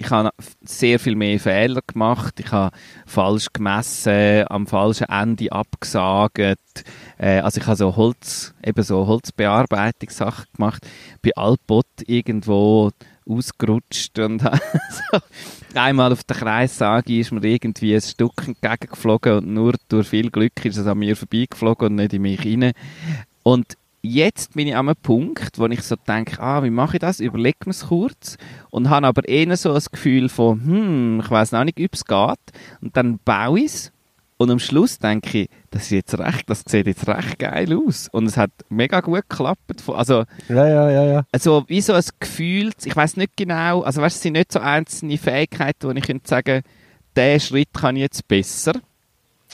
ich habe sehr viel mehr Fehler gemacht, ich habe falsch gemessen, am falschen Ende abgesagt, äh, also ich habe so Holz, eben so Holzbearbeitungssachen gemacht, bei Alpot irgendwo ausgerutscht und so. einmal auf der Kreissage ist mir irgendwie ein Stück entgegengeflogen und nur durch viel Glück ist es an mir vorbeigeflogen und nicht in mich rein. Und jetzt bin ich an einem Punkt, wo ich so denke, ah, wie mache ich das? Überlege mir es kurz und habe aber eher so ein Gefühl von, hm, ich weiß noch nicht, ob es geht. Und dann baue ich es und am Schluss denke ich, das ist jetzt recht, das sieht jetzt recht geil aus. Und es hat mega gut geklappt. Also, Ja, ja, ja, ja. also wie so ein Gefühl, ich weiß nicht genau, also weißt, es sind nicht so einzelne Fähigkeiten, wo ich könnte sagen, der Schritt kann ich jetzt besser.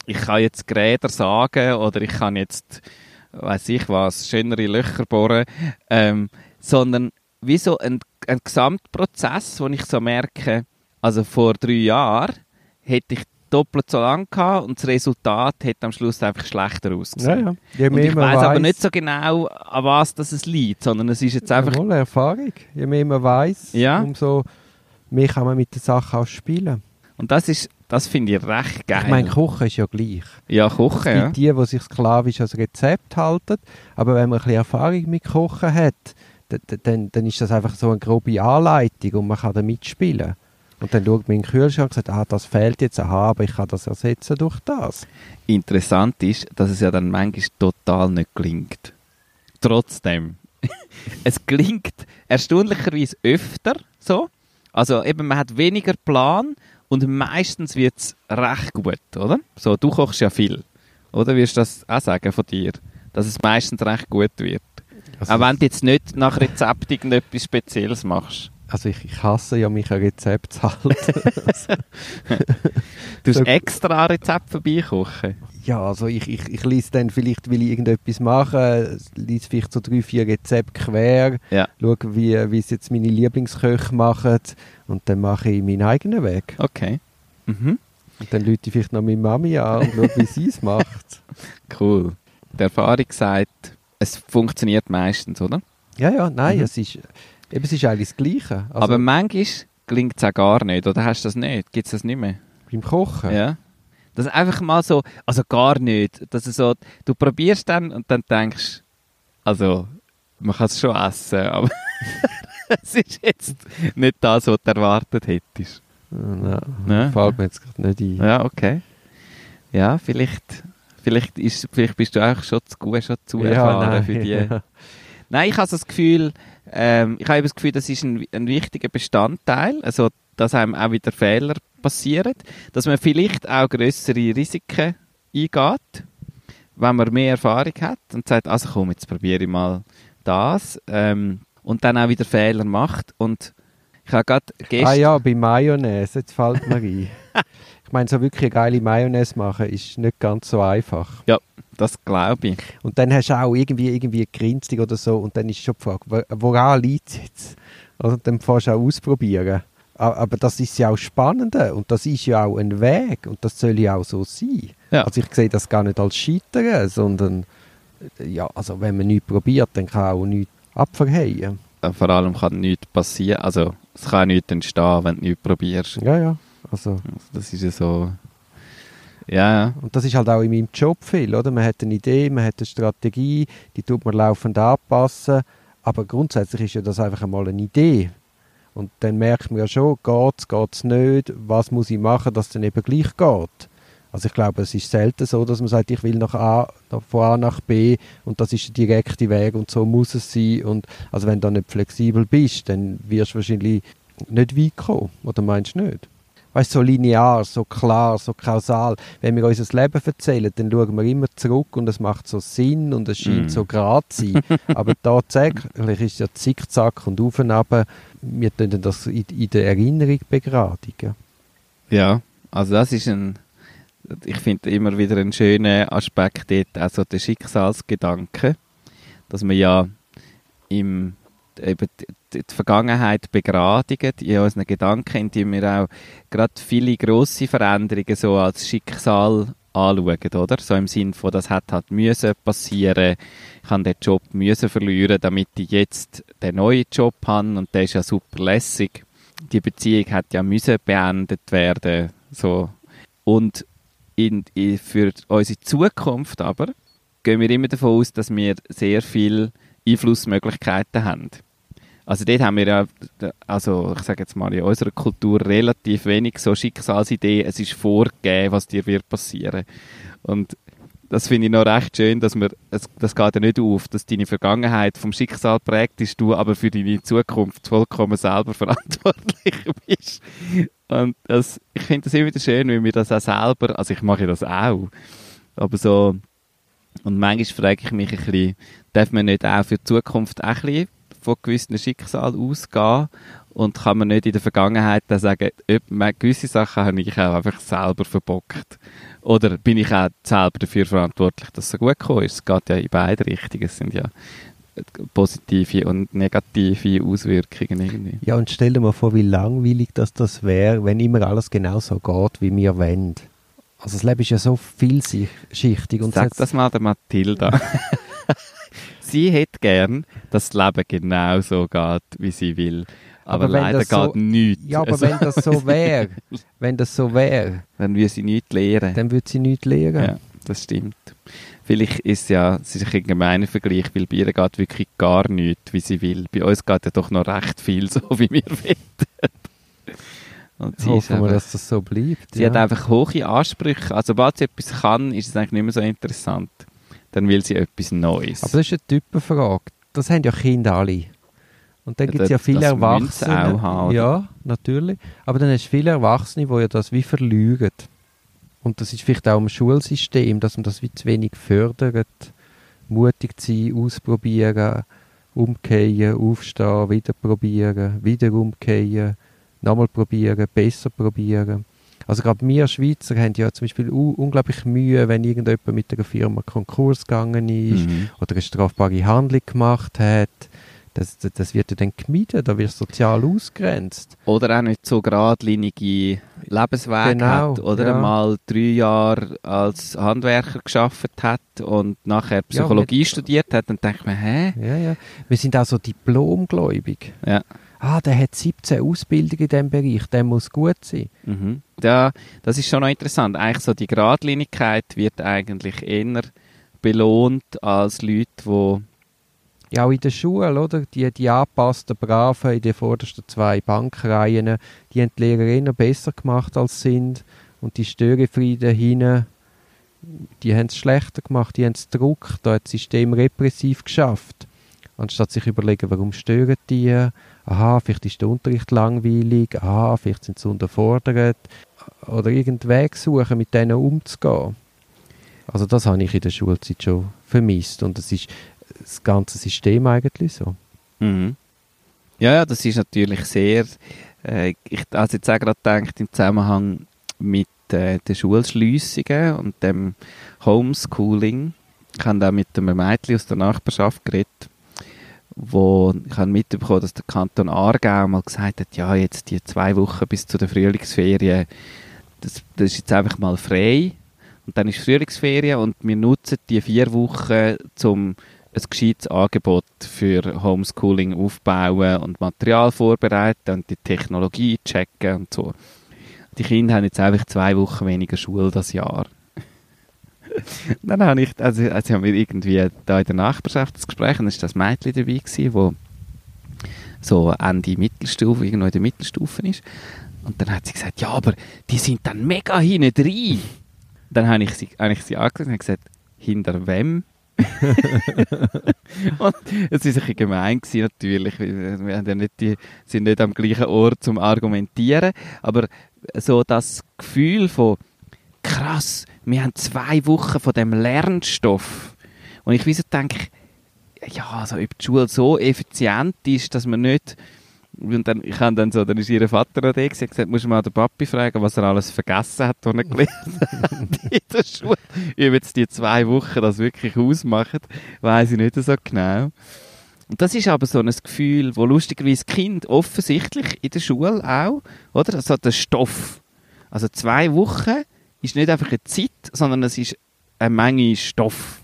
Ich kann jetzt Gräder sagen oder ich kann jetzt, weiß ich was, schönere Löcher bohren, ähm, sondern wie so ein, ein Gesamtprozess, wo ich so merke, also vor drei Jahren hätte ich doppelt so lang gehabt und das Resultat hätte am Schluss einfach schlechter ja, ausgesehen. ja. Je Und ich weiß aber nicht so genau, an was das es liegt, sondern es ist jetzt einfach Jawohl, Erfahrung. Je mehr man weiß, Ja. umso mehr kann man mit der Sache auch spielen. Und das ist, das finde ich recht geil. Ich meine, Kochen ist ja gleich. ja, kochen, Es ja. gibt die, die sich sklavisch als Rezept halten, aber wenn man ein bisschen Erfahrung mit Kochen hat, dann, dann ist das einfach so eine grobe Anleitung und man kann da mitspielen. Und dann schaut man in den Kühlschrank und sagt, ah, das fehlt jetzt, aha, aber ich kann das ersetzen durch das. Interessant ist, dass es ja dann manchmal total nicht gelingt. Trotzdem. es gelingt erstaunlicherweise öfter so. Also eben, man hat weniger Plan und meistens wird es recht gut, oder? So, du kochst ja viel. Oder wirst du das auch sagen von dir? Dass es meistens recht gut wird. Also, auch wenn du jetzt nicht nach Rezept irgendetwas Spezielles machst. Also ich, ich hasse ja, mich an Rezept zu halten. Du hast So- extra Rezept vorbeikochen. ja, also ich, ich, ich lese dann vielleicht, will ich irgendetwas machen, lese vielleicht so drei, vier Rezepte quer, Ja. schaue, wie, wie es jetzt meine Lieblingsköche machen und dann mache ich meinen eigenen Weg. Okay. Mhm. Und dann rufe ich vielleicht noch meine Mami an und schaue, wie sie es macht. Cool. Die Erfahrung sagt, es funktioniert meistens, oder? Ja, ja, nein, Mhm. es, ist, eben, es ist eigentlich das Gleiche. Also Aber manchmal gelingt es auch gar nicht, oder hast du das nicht? Gibt es das nicht mehr? beim Kochen. Ja. Das einfach mal so, also gar nicht. Dass es so, du probierst dann und dann denkst, also, man kann es schon essen, aber es ist jetzt nicht das, was du erwartet hättest. Ja, Ja. Fällt mir jetzt gerade nicht ein. Ja, okay. Ja, vielleicht, vielleicht, ist, vielleicht bist du auch schon zu gut, schon zu erfahren nein, für die. ja. Nein, ich habe so das Gefühl, ähm, ich habe das Gefühl, das ist ein, ein wichtiger Bestandteil, also dass einem auch wieder Fehler passieren, dass man vielleicht auch größere Risiken eingeht, wenn man mehr Erfahrung hat und sagt, also komm, jetzt probiere ich mal das ähm, und dann auch wieder Fehler macht und Ich habe gerade gestern... Ah ja, bei Mayonnaise, jetzt fällt mir ein. Ich meine, so wirklich eine geile Mayonnaise machen ist nicht ganz so einfach. Ja, das glaube ich. Und dann hast du auch irgendwie, irgendwie Grinzig oder so und dann ist schon die Frage, wo- woran liegt es jetzt? Also dann fährst du auch ausprobieren. Aber das ist ja auch spannend und das ist ja auch ein Weg und das soll ja auch so sein. Ja. Also ich sehe das gar nicht als Scheitern, sondern ja, also wenn man nichts probiert, dann kann auch nichts abverheilen. Äh, Vor allem kann nichts passieren. Also, es kann nichts entstehen, wenn du nichts probierst. Ja, ja. Also, Also, das ist ja so... Ja, ja. und das ist halt auch in meinem Job viel, oder? Man hat eine Idee, man hat eine Strategie, die tut man laufend anpassen, aber grundsätzlich ist ja das einfach einmal eine Idee. Und dann merkt man ja schon, geht es, geht es nicht, was muss ich machen, dass es dann eben gleich geht. Also ich glaube, es ist selten so, dass man sagt, ich will nach A, von A nach B und das ist der direkte Weg und so muss es sein. Und also wenn du nicht flexibel bist, dann wirst du wahrscheinlich nicht weit kommen. Oder meinst du nicht? Weißt du, so linear, so klar, so kausal. Wenn wir unser Leben erzählen, dann schauen wir immer zurück und es macht so Sinn und es scheint Mm. so gerade zu sein. Aber tatsächlich ist ja Zickzack und auf und ab. Wir tun das in, in der Erinnerung begradigen. Ja, also das ist ein, ich finde immer wieder einen schönen Aspekt dort, also der Schicksalsgedanke, dass man ja im, eben die, die Vergangenheit begradigen in unseren Gedanken, indem wir auch gerade viele grosse Veränderungen so als Schicksal anschauen, oder? So im Sinn von, das hat halt müssen passieren, ich habe den Job müssen verlieren, damit ich jetzt den neuen Job habe und der ist ja super lässig. Die Beziehung hat ja müssen beendet werden, so. Und in, in, für unsere Zukunft aber gehen wir immer davon aus, dass wir sehr viel Einflussmöglichkeiten haben. Also dort haben wir ja, also ich sage jetzt mal, in unserer Kultur relativ wenig so Schicksalsideen. Es ist vorgegeben, was dir wird passieren. Und das finde ich noch recht schön, dass wir, es, das geht ja nicht auf, dass deine Vergangenheit vom Schicksal prägt ist, du aber für deine Zukunft vollkommen selber verantwortlich bist. Und das, ich finde das immer wieder schön, weil wir das auch selber, also ich mache das auch, aber so, und manchmal frage ich mich ein bisschen, darf man nicht auch für die Zukunft auch ein bisschen von gewissen Schicksalen ausgehen und kann man nicht in der Vergangenheit dann sagen, ob- gewisse Sachen habe ich auch einfach selber verbockt. Oder bin ich auch selber dafür verantwortlich, dass es so gut gekommen ist? Es geht ja in beide Richtungen. Es sind ja positive und negative Auswirkungen irgendwie. Ja, und stell dir mal vor, wie langweilig das, das wäre, wenn immer alles genau so geht, wie wir wollen. Also das Leben ist ja so vielschichtig. Und Sag das mal der Mathilda. sie hätte gern, dass das Leben genau so geht, wie sie will. Aber, Aber leider das so- geht nichts. Ja, aber Also, wenn das so wäre, wenn das so wäre, dann würde sie nichts lernen. dann würde sie nichts lernen. Ja, das stimmt. Vielleicht ist ja, es ist ein gemeiner Vergleich, weil bei ihr geht wirklich gar nichts, wie sie will. Bei uns geht ja doch noch recht viel so, wie wir wollen. Und sie, Hoffen wir, einfach, dass das so bleibt. sie ja. hat einfach hohe Ansprüche. Also, sobald sie etwas kann, ist es eigentlich nicht mehr so interessant. Dann will sie etwas Neues. Aber das ist eine Typenfrage. Das haben ja Kinder alle. Und dann Ja, gibt es ja viele Erwachsene. auch haben, ja, natürlich. Aber dann hast du viele Erwachsene, die ja das wie verlügen. Und das ist vielleicht auch im Schulsystem, dass man das wie zu wenig fördert. Mutig zu sein, ausprobieren, umkehren, aufstehen, wieder probieren, wieder umkehren, nochmal probieren, besser probieren. Also gerade wir Schweizer haben ja zum Beispiel unglaublich Mühe, wenn irgendjemand mit einer Firma Konkurs gegangen ist Mhm. oder eine strafbare Handlung gemacht hat. Das, das, das wird ja dann gemieden, da wird sozial ausgrenzt. Oder auch nicht so geradlinige Lebensweg Genau, hat. Oder ja. einmal drei Jahre als Handwerker geschafft hat und nachher Psychologie mit- studiert hat. Dann denkt man, hä? Ja, ja. Wir sind auch so diplomgläubig. Ja. Ah, der hat 17 Ausbildungen in diesem Bereich, der muss gut sein. Mhm. Ja, das ist schon noch interessant. Eigentlich so die Geradlinigkeit wird eigentlich eher belohnt als Leute, die Ja, auch in der Schule, oder? Die, die angepassten Braven in den vordersten zwei Bankreihen, die haben die Lehrer eher besser gemacht als sind. Und die Störefrieden hinten, die haben es schlechter gemacht, die haben es gedruckt, da hat das System repressiv geschafft. Anstatt sich überlegen, warum stören die? Aha, vielleicht ist der Unterricht langweilig, aha, vielleicht sind sie unterfordert. Oder irgendeinen Weg suchen, mit denen umzugehen. Also das habe ich in der Schulzeit schon vermisst. Und das ist das ganze System eigentlich so. Mhm. Ja, ja, das ist natürlich sehr, äh, ich also jetzt auch gerade gedacht, im Zusammenhang mit äh, den Schulschliessungen und dem Homeschooling. Ich habe da mit einem Mädchen aus der Nachbarschaft geredet, wo ich habe mitbekommen, dass der Kanton Aargau mal gesagt hat, ja, jetzt die zwei Wochen bis zu der Frühlingsferien, das, das ist jetzt einfach mal frei. Und dann ist Frühlingsferien und wir nutzen die vier Wochen, um ein gescheites Angebot für Homeschooling aufbauen und Material vorbereiten und die Technologie checken und so. Die Kinder haben jetzt einfach zwei Wochen weniger Schule das Jahr. dann habe ich, also, also haben wir irgendwie da in der Nachbarschaft das Gespräch und dann war das Mädchen dabei gewesen, wo so Ende Mittelstufe, irgendwo in der Mittelstufe ist. Und dann hat sie gesagt, ja, aber die sind dann mega hinten drin. Dann habe ich sie, habe ich sie angesehen und gesagt, hinter wem? Und es war ein gemein gewesen, natürlich. Wir haben ja nicht die, sind nicht am gleichen Ort zum Argumentieren. Aber so das Gefühl von, krass, wir haben zwei Wochen von dem Lernstoff. Und ich wieso denke, ja, also ob die Schule so effizient ist, dass man nicht und dann, ich habe dann so, dann ist ihr Vater da und gesagt, musst du mal den Papi fragen, was er alles vergessen hat, was er gelesen hat in der Schule. Ob jetzt die zwei Wochen das wirklich ausmachen, weiß ich nicht so genau. Und das ist aber so ein Gefühl, wo lustigerweise Kind offensichtlich in der Schule auch, oder? Also der Stoff. Also zwei Wochen ist nicht einfach eine Zeit, sondern es ist eine Menge Stoff,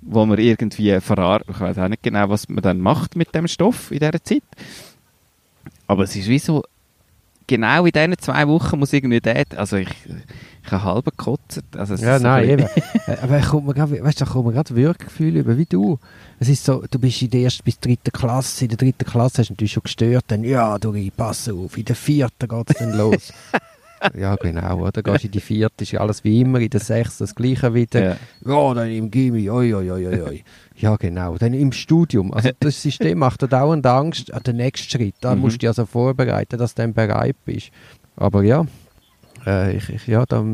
wo man irgendwie verarbeitet. Ich weiß auch nicht genau, was man dann macht mit dem Stoff in dieser Zeit. Aber es ist wie so, genau in diesen zwei Wochen muss irgendwie dort, also ich, ich habe halb gekotzt. Also ja, nein, eben. Äh, aber ich komme gerade, weißt da kommt mir gerade Wirkgefühl über, wie du. Es ist so, du bist in der ersten bis dritten Klasse, in der dritten Klasse hast du natürlich schon gestört, dann, ja, du, pass auf, in der vierten geht es dann los. ja, genau, oder? Gehst in die vierte, ist ja alles wie immer, in der sechsten das Gleiche wieder. Ja, ja dann im Gimmi, oi, oi, oi, oi. Ja, genau. Dann im Studium. Also das System macht dir dauernd Angst an den nächsten Schritt. Da mhm. musst du dich also vorbereiten, dass du dann bereit bist. Aber ja, äh, ich, ich, ja, da,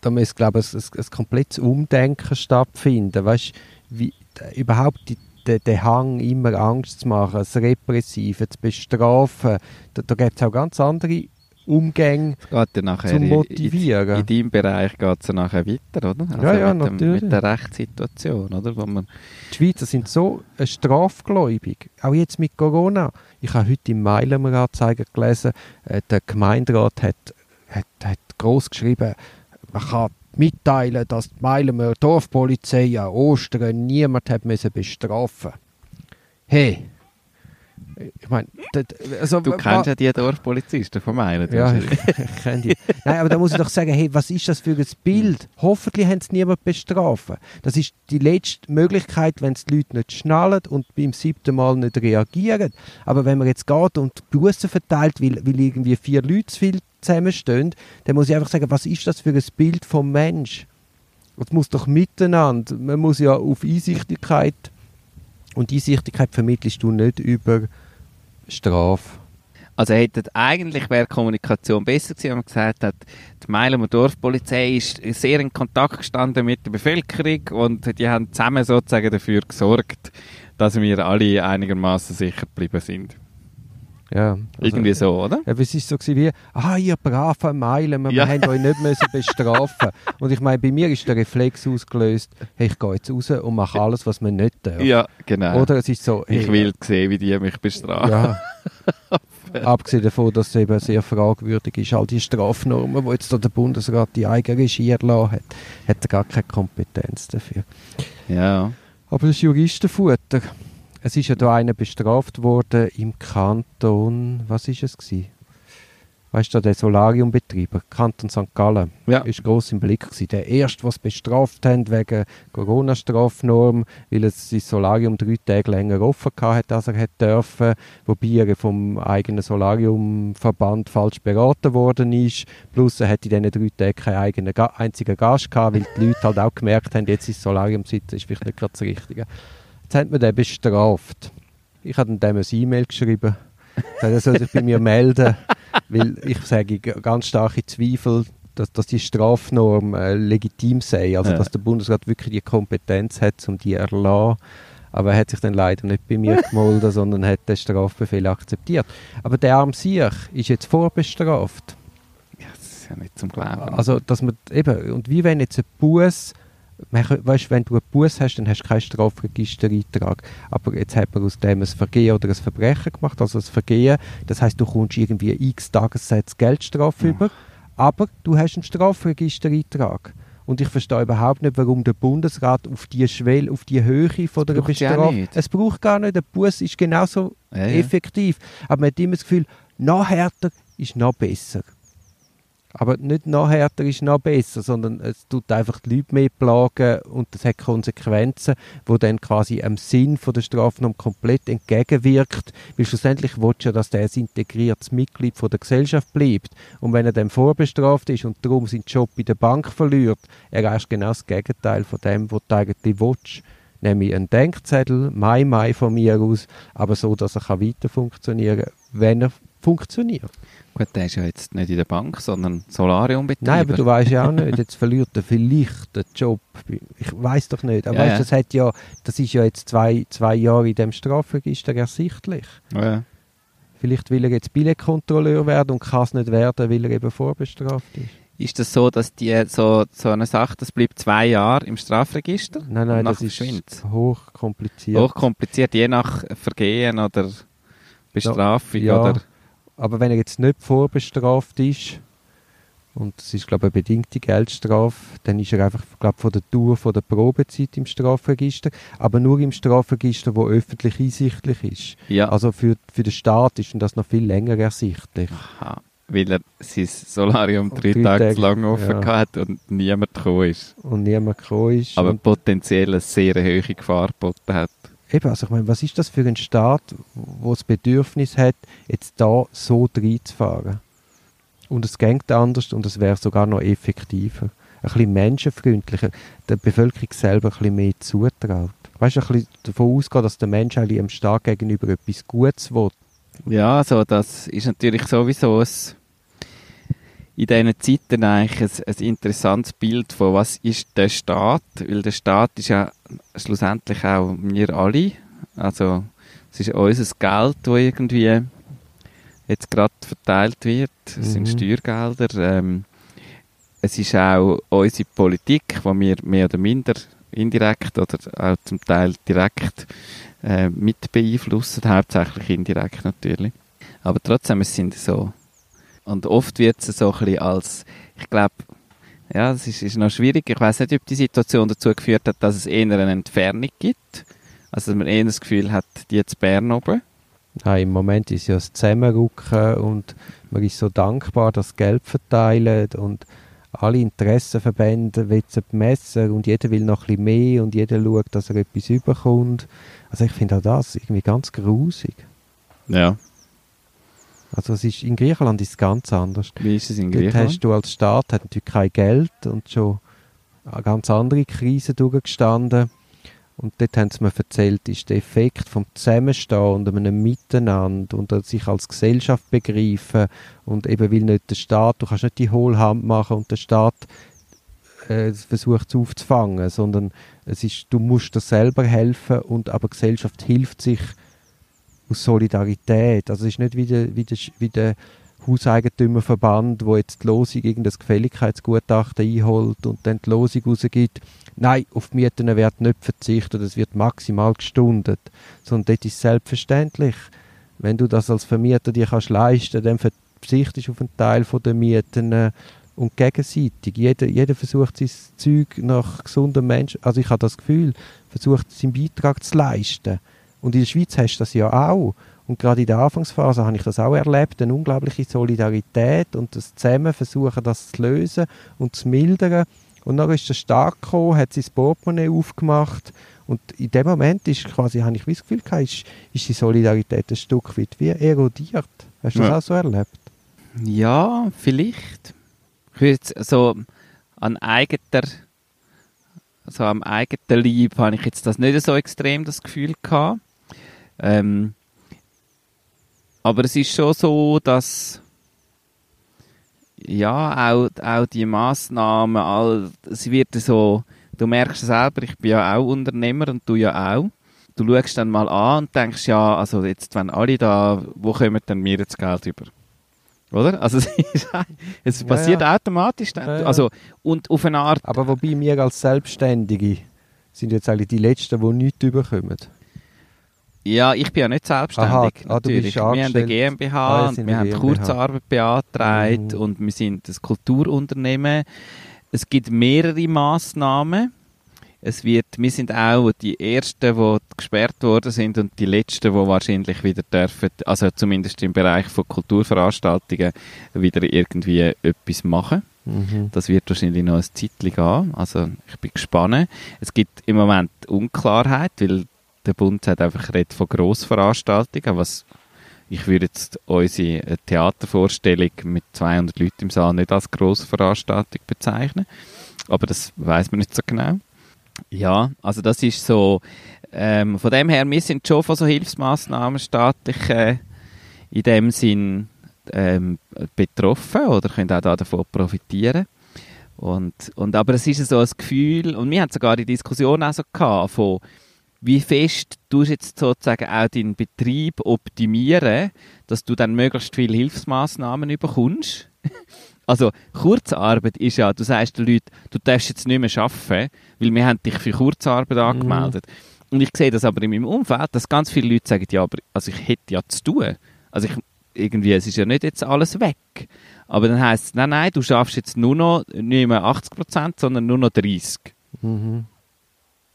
da muss, glaube ich, ein, ein, ein komplettes Umdenken stattfinden. Weißt du, überhaupt den, den Hang, immer Angst zu machen, das Repressive, zu bestrafen, da, da gibt es auch ganz andere Umgänge zu motivieren. In, in, deinem Bereich geht es nachher weiter, oder? Also ja, ja, mit natürlich. Dem, mit der Rechtssituation, oder? Wo man die Schweizer sind so strafgläubig, auch jetzt mit Corona. Ich habe heute im Meilenmer-Anzeiger gelesen, äh, der Gemeinderat hat, hat, hat groß geschrieben, man kann mitteilen, dass die Meilenmer Dorfpolizei an Ostern niemand hat müssen bestrafen. Hey, ich meine, also, du kennst ja die Dorfpolizisten von meinen. Ja, ich, ich kenne die. Nein, aber da muss ich doch sagen, hey, was ist das für ein Bild? Hoffentlich haben sie niemand bestrafen. Das ist die letzte Möglichkeit, wenn es die Leute nicht schnallen und beim siebten Mal nicht reagieren. Aber wenn man jetzt geht und Bussen verteilt, weil, weil irgendwie vier Leute zu viel zusammenstehen, dann muss ich einfach sagen, was ist das für ein Bild vom Mensch? Es muss doch miteinander. Man muss ja auf Einsichtigkeit und Einsichtigkeit vermittelst du nicht über Strafe. Also hätte eigentlich wäre Kommunikation besser gewesen, wenn man gesagt hat, die Meilen Dorfpolizei ist sehr in Kontakt gestanden mit der Bevölkerung und die haben zusammen sozusagen dafür gesorgt, dass wir alle einigermaßen sicher geblieben sind. Ja, also, Irgendwie so, oder? Ja, es ist so wie, ah, ihr braven Meilen, wir ja. haben euch nicht müssen bestrafen. und ich meine, bei mir ist der Reflex ausgelöst, hey, ich gehe jetzt raus und mache alles, was man nicht darf. Ja, genau. Oder es ist so, hey, ich will sehen, wie die mich bestrafen. Ja. Abgesehen davon, dass es eben sehr fragwürdig ist, all die Strafnormen, wo jetzt der Bundesrat die eigene Regie erlassen hat, hat er gar keine Kompetenz dafür. Ja. Aber das ist Juristenfutter. Es ist ja da einer bestraft worden im Kanton, was ist es gewesen? Weißt du, der Solariumbetreiber, Kanton St. Gallen, ja. ist groß im Blick gewesen. Der erste, was bestraft haben wegen Corona-Strafnorm, weil es das Solarium drei Tage länger offen hatte, als er hätte dürfen, wobei er vom eigenen Solariumverband falsch beraten worden ist. Plus er hätte in diesen drei Tagen keinen eigenen, einzigen Gast gehabt, weil die Leute halt auch gemerkt haben, jetzt ist das Solarium sitzen, ist vielleicht nicht gerade das Richtige. Jetzt hat man den bestraft. Ich habe dem ein E-Mail geschrieben. Er soll sich bei mir melden, weil ich sage ganz starke Zweifel, dass, dass die Strafnorm äh, legitim sei, also ja. dass der Bundesrat wirklich die Kompetenz hat, um die zu erlassen. Aber er hat sich dann leider nicht bei mir gemolden, sondern hat den Strafbefehl akzeptiert. Aber der arme Sieg ist jetzt vorbestraft. Ja, das ist ja nicht zum Glauben. Also, dass man eben, und wie wenn jetzt ein Bus, weißt, wenn du einen Bus hast, dann hast du keinen Strafregistereintrag. Aber jetzt hat man aus dem ein Vergehen oder ein Verbrechen gemacht. Also das Vergehen, das heißt, du kommst irgendwie x Tagessätze Geldstrafe Ja. über, aber du hast einen Strafregistereintrag. Und ich verstehe überhaupt nicht, warum der Bundesrat auf die Schwelle, auf die Höhe von der Bestrafung. Es braucht gar nicht. Der Bus ist genauso Ja, ja. effektiv. Aber man hat immer das Gefühl, noch härter ist noch besser. Aber nicht noch härter ist noch besser, sondern es tut einfach die Leute mehr plagen und das hat Konsequenzen, wo dann quasi am Sinn von der Strafnorm komplett entgegenwirkt, weil schlussendlich willst du ja, dass der ein integriertes Mitglied von der Gesellschaft bleibt. Und wenn er dann vorbestraft ist und darum seinen Job bei der Bank verliert, erreichst du genau das Gegenteil von dem, was du eigentlich willst. Nämlich einen Denkzettel, Mai Mai von mir aus, aber so, dass er weiter funktionieren kann, wenn er funktioniert. Gut, der ist ja jetzt nicht in der Bank, sondern Solarium-Betreiber. Nein, aber du weißt ja auch nicht, jetzt verliert er vielleicht den Job. Ich weiß doch nicht. Aber Ja, weißt, ja. das hat ja, das ist ja jetzt zwei, zwei Jahre in dem Strafregister ersichtlich. Ja. Vielleicht will er jetzt Billetkontrolleur werden und kann es nicht werden, weil er eben vorbestraft ist. Ist das so, dass die so, so eine Sache, das bleibt zwei Jahre im Strafregister? Nein, nein, das ist hochkompliziert. Hochkompliziert, je nach Vergehen oder Bestrafung Ja. oder... Aber wenn er jetzt nicht vorbestraft ist, und das ist, glaube ich, eine bedingte Geldstrafe, dann ist er einfach, glaube von der Dauer von der Probezeit im Strafregister, aber nur im Strafregister, wo öffentlich einsichtlich ist. Ja, Also für, für den Staat ist das noch viel länger ersichtlich. aha, weil er sein Solarium drei, Drei Tage Tage, lang offen ja. hat und niemand gekommen ist. Und niemand gekommen ist. Aber potenziell eine sehr hohe Gefahr geboten hat. Eben, also ich meine, was ist das für ein Staat, wo das Bedürfnis hat, jetzt da so reinzufahren? Und es geht anders und es wäre sogar noch effektiver. Ein bisschen menschenfreundlicher, der Bevölkerung selber ein bisschen mehr zutraut. Weißt du, ein bisschen davon ausgehen, dass der Mensch dem Staat gegenüber etwas Gutes will. Ja, also das ist natürlich sowieso ein, in diesen Zeiten eigentlich ein, ein interessantes Bild von was ist der Staat, weil der Staat ist ja schlussendlich auch wir alle, also es ist unser Geld, das irgendwie jetzt gerade verteilt wird, es sind Mhm. Steuergelder, ähm, es ist auch unsere Politik, die wir mehr oder minder indirekt oder auch zum Teil direkt äh, mit beeinflussen, hauptsächlich indirekt natürlich. Aber trotzdem, es sind so. Und oft wird es so ein bisschen als, ich glaube, ja, das ist, ist noch schwierig. Ich weiß nicht, ob die Situation dazu geführt hat, dass es eher eine Entfernung gibt. Also, dass man eher das Gefühl hat, die jetzt Bern oben. Nein, Im Moment ist ja das Zusammenrücken und man ist so dankbar, dass Geld verteilt und alle Interessenverbände wissen messen und jeder will noch ein bisschen mehr und jeder schaut, dass er etwas überkommt. Also ich finde auch das irgendwie ganz grusig. Ja. Also es ist, in Griechenland ist es ganz anders. Wie ist es in Dort Griechenland? hast du als Staat hat natürlich kein Geld und schon eine ganz andere Krise durchgestanden. Und dort haben sie mir erzählt, ist der Effekt vom Zusammenstehen und einem Miteinander und sich als Gesellschaft begreifen und eben will nicht der Staat, du kannst nicht die Hohlhand machen und der Staat äh, versucht es aufzufangen, sondern es ist, du musst dir selber helfen und aber die Gesellschaft hilft sich aus Solidarität. Also es ist nicht wie der, wie der, wie der Hauseigentümerverband, wo jetzt die Losung irgendein Gefälligkeitsgutachten einholt und dann die Losung rausgibt, nein, auf die Mieten wird nicht verzichtet, es wird maximal gestundet. Sondern dort ist selbstverständlich, wenn du das als Vermieter dir kannst leisten, dann verzichtest du auf einen Teil der Mieten äh, und gegenseitig. Jeder, jeder versucht sein Zeug nach gesundem Menschen, also ich habe das Gefühl, versucht seinen Beitrag zu leisten. Und in der Schweiz hast du das ja auch. Und gerade in der Anfangsphase habe ich das auch erlebt, eine unglaubliche Solidarität und das Zusammen versuchen, das zu lösen und zu mildern. Und dann ist der Staat gekommen, hat sein Portemonnaie aufgemacht und in dem Moment ist quasi, habe ich das Gefühl gehabt, ist, ist die Solidarität ein Stück weit wie erodiert. Hast du das Ja. auch so erlebt? Ja, vielleicht. Ich würde jetzt so an eigener, so am eigenen Leib habe ich jetzt das nicht so extrem das Gefühl gehabt. Ähm, aber es ist schon so, dass ja auch, auch die Massnahmen, all, es wird so, du merkst es selber, ich bin ja auch Unternehmer und du ja auch. du schaust dann mal an und denkst, ja, also jetzt, wenn alle da, wo kommen denn wir jetzt Geld über? Oder? Also es, ist, es Ja, passiert ja. automatisch. Dann. Ja. Also, und auf eine Art, Aber wobei wir als Selbstständige sind jetzt eigentlich die Letzten, die nichts überkommen. Ja, ich bin ja nicht selbstständig, Aha, ah, natürlich. bist wir haben eine. GmbH Ah, und wir haben GmbH. Kurzarbeit beantragt Mhm. und wir sind ein Kulturunternehmen. Es gibt mehrere Massnahmen. Es wird, wir sind auch die Ersten, die gesperrt worden sind und die Letzten, die wahrscheinlich wieder dürfen, also zumindest im Bereich von Kulturveranstaltungen, wieder irgendwie etwas machen. Mhm. Das wird wahrscheinlich noch ein Zeitchen gehen. Also ich bin gespannt. Es gibt im Moment Unklarheit, weil der Bund hat einfach redet von Grossveranstaltungen, was ich würde jetzt unsere Theatervorstellung mit 200 Leuten im Saal nicht als Grossveranstaltung bezeichnen. Aber das weiß man nicht so genau. Ja, also das ist so, ähm, von dem her, wir sind schon von so Hilfsmaßnahmen staatlich äh, in dem Sinn ähm, betroffen oder können auch da davon profitieren. Und, und, aber es ist so ein Gefühl, und wir hatten sogar die Diskussion auch so gehabt, von wie fest du jetzt sozusagen auch deinen Betrieb optimieren, dass du dann möglichst viele Hilfsmaßnahmen bekommst. Also Kurzarbeit ist ja, du sagst den Leuten, du darfst jetzt nicht mehr arbeiten, weil wir haben dich für Kurzarbeit angemeldet. Und ich sehe das aber in meinem Umfeld, dass ganz viele Leute sagen, ja, aber also ich hätte ja zu tun. Also ich, irgendwie, es ist ja nicht jetzt alles weg. Aber dann heisst es, nein, nein, du schaffst jetzt nur noch nicht mehr 80%, sondern nur noch 30%. Mhm.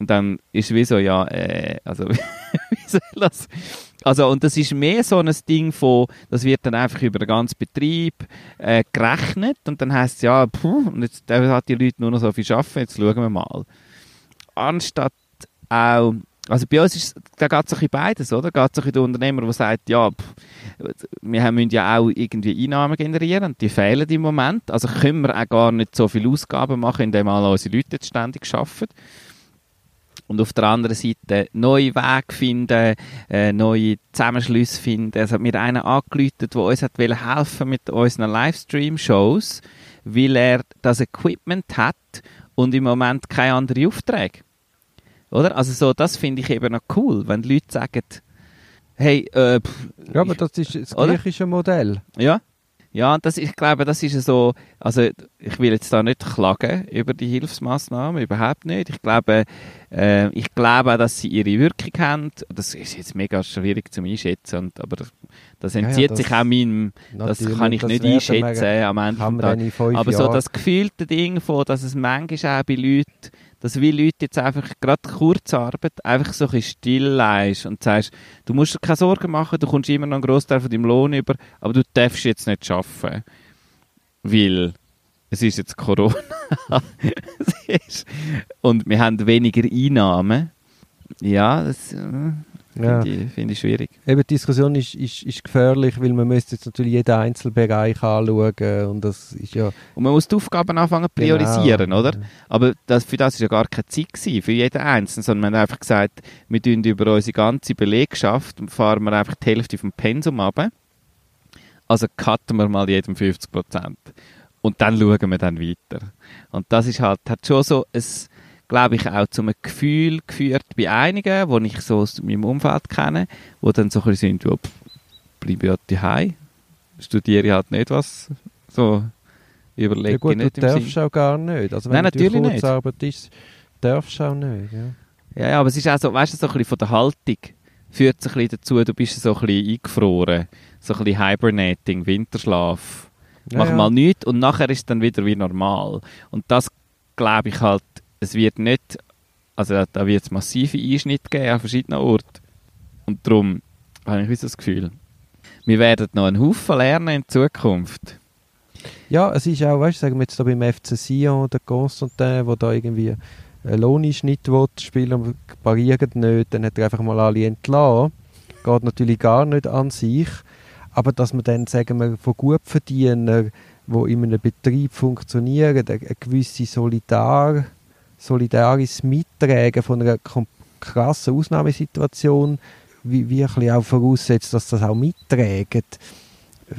Und dann ist wie so, ja, äh, also, wie soll das? Also, und das ist mehr so ein Ding von, das wird dann einfach über den ganzen Betrieb äh, gerechnet und dann heisst es, ja, puh, und jetzt äh, hat die Leute nur noch so viel arbeiten, jetzt schauen wir mal. Anstatt auch, also bei uns ist, da geht es ein bisschen beides, oder? Geht es ein bisschen Unternehmer, der sagt, ja, wir müssen ja auch irgendwie Einnahmen generieren und die fehlen im Moment. Also können wir auch gar nicht so viele Ausgaben machen, indem alle unsere Leute jetzt ständig arbeiten. Und auf der anderen Seite neue Wege finden, äh, neue Zusammenschlüsse finden. Es hat mir einer angerufen, der uns hat helfen mit unseren Livestream-Shows, weil er das Equipment hat und im Moment keine anderen Aufträge. Oder? Also so, das finde ich eben noch cool, wenn die Leute sagen, hey, äh, pff, Ja, aber ich- das ist das Oder? griechische Modell. ja. Ja, das, ich glaube, das ist so, also ich will jetzt da nicht klagen über die Hilfsmaßnahmen, überhaupt nicht. Ich glaube, äh, ich glaube auch, dass sie ihre Wirkung haben. Das ist jetzt mega schwierig zu einschätzen, und, aber das, das Ja, ja, entzieht das- sich auch meinem, das kann ich das nicht einschätzen am Ende Aber so das gefühlte Ding von, dass es manchmal auch bei Leuten, dass wie Leute jetzt einfach gerade Kurzarbeit einfach so ein bisschen still leist und sagst, du musst dir keine Sorgen machen, du kommst immer noch einen Großteil von deinem Lohn über, aber du darfst jetzt nicht arbeiten. Weil es ist jetzt Corona. Ist- und wir haben weniger Einnahmen. Ja, das äh, Ja. finde ich, finde ich schwierig. Eben, die Diskussion ist, ist, ist gefährlich, weil man müsste jetzt natürlich jeden Einzelbereich anschauen und das ist ja... Und man muss die Aufgaben anfangen zu Genau. priorisieren, oder? Aber das, für das war ja gar keine Zeit gewesen, für jeden Einzelnen, sondern wir haben einfach gesagt, wir tun über unsere ganze Belegschaft und fahren wir einfach die Hälfte vom Pensum ab. Also cutten wir mal jedem 50 Prozent. Und dann schauen wir dann weiter. Und das ist halt, hat schon so ein, glaube ich, auch zu einem Gefühl geführt bei einigen, die ich so aus meinem Umfeld kenne, wo dann so ein bisschen sind, bleibe ja daheim, studiere halt nicht was, so überlege Ja gut, ich nicht du darfst Sinn. auch gar nicht. Also wenn Nein, natürlich natürlich nicht. Kurzarbeit ist, darfst du auch nicht. Ja. Ja, ja, aber es ist auch so, weißt du, so ein bisschen von der Haltung führt es ein bisschen dazu, du bist so ein bisschen eingefroren, so ein bisschen Hibernating, Winterschlaf. Mach ja. mal nichts und nachher ist es dann wieder wie normal. Und das glaube ich halt, es wird nicht, also da- da wird es massive Einschnitte geben an verschiedenen Orten. Und darum habe ich so das Gefühl, wir werden noch einen Haufen lernen in Zukunft. Ja, es ist auch, weißt du, sagen wir jetzt da beim FC Sion, der Constantin, der da irgendwie einen Lohneinschnitt will, spielen pariert nicht, dann hat er einfach mal alle entlassen. Geht natürlich gar nicht an sich. Aber dass man dann, sagen wir, von Gutverdienern, die in einem Betrieb funktionieren, eine, gewisse Solidar, solidaris Mittragen von einer krassen Ausnahmesituation, wie, wie ein bisschen auch voraussetzt, dass das auch mittragen,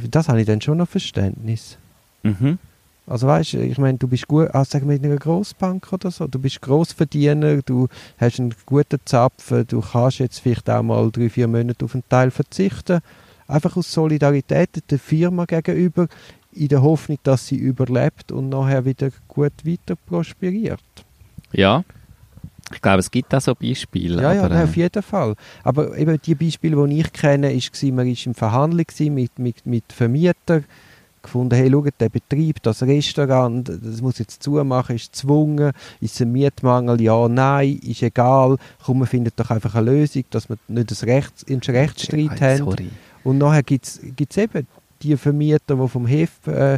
das habe ich dann schon noch Verständnis. Mhm. Also weißt du, ich meine, du bist gut, also sagen wir in einer Grossbank oder so, du bist Grossverdiener, du hast einen guten Zapfen, du kannst jetzt vielleicht auch mal drei, vier Monate auf einen Teil verzichten. Einfach aus Solidarität der Firma gegenüber, in der Hoffnung, dass sie überlebt und nachher wieder gut weiter prosperiert. Ja. Ich glaube, es gibt auch so Beispiele. Ja, ja, nein, äh, auf jeden Fall. Aber eben die Beispiele, die ich kenne, ist, man war in Verhandlung mit, mit, mit Vermietern, gefunden, hey, schau, der Betrieb, das Restaurant, das muss jetzt zumachen, ist gezwungen, ist ein Mietmangel, ja, nein, ist egal, komm, man findet doch einfach eine Lösung, dass wir nicht das Rechts, einen Rechtsstreit äh, haben. Sorry. Und nachher gibt es eben die Vermieter, die vom HEF äh,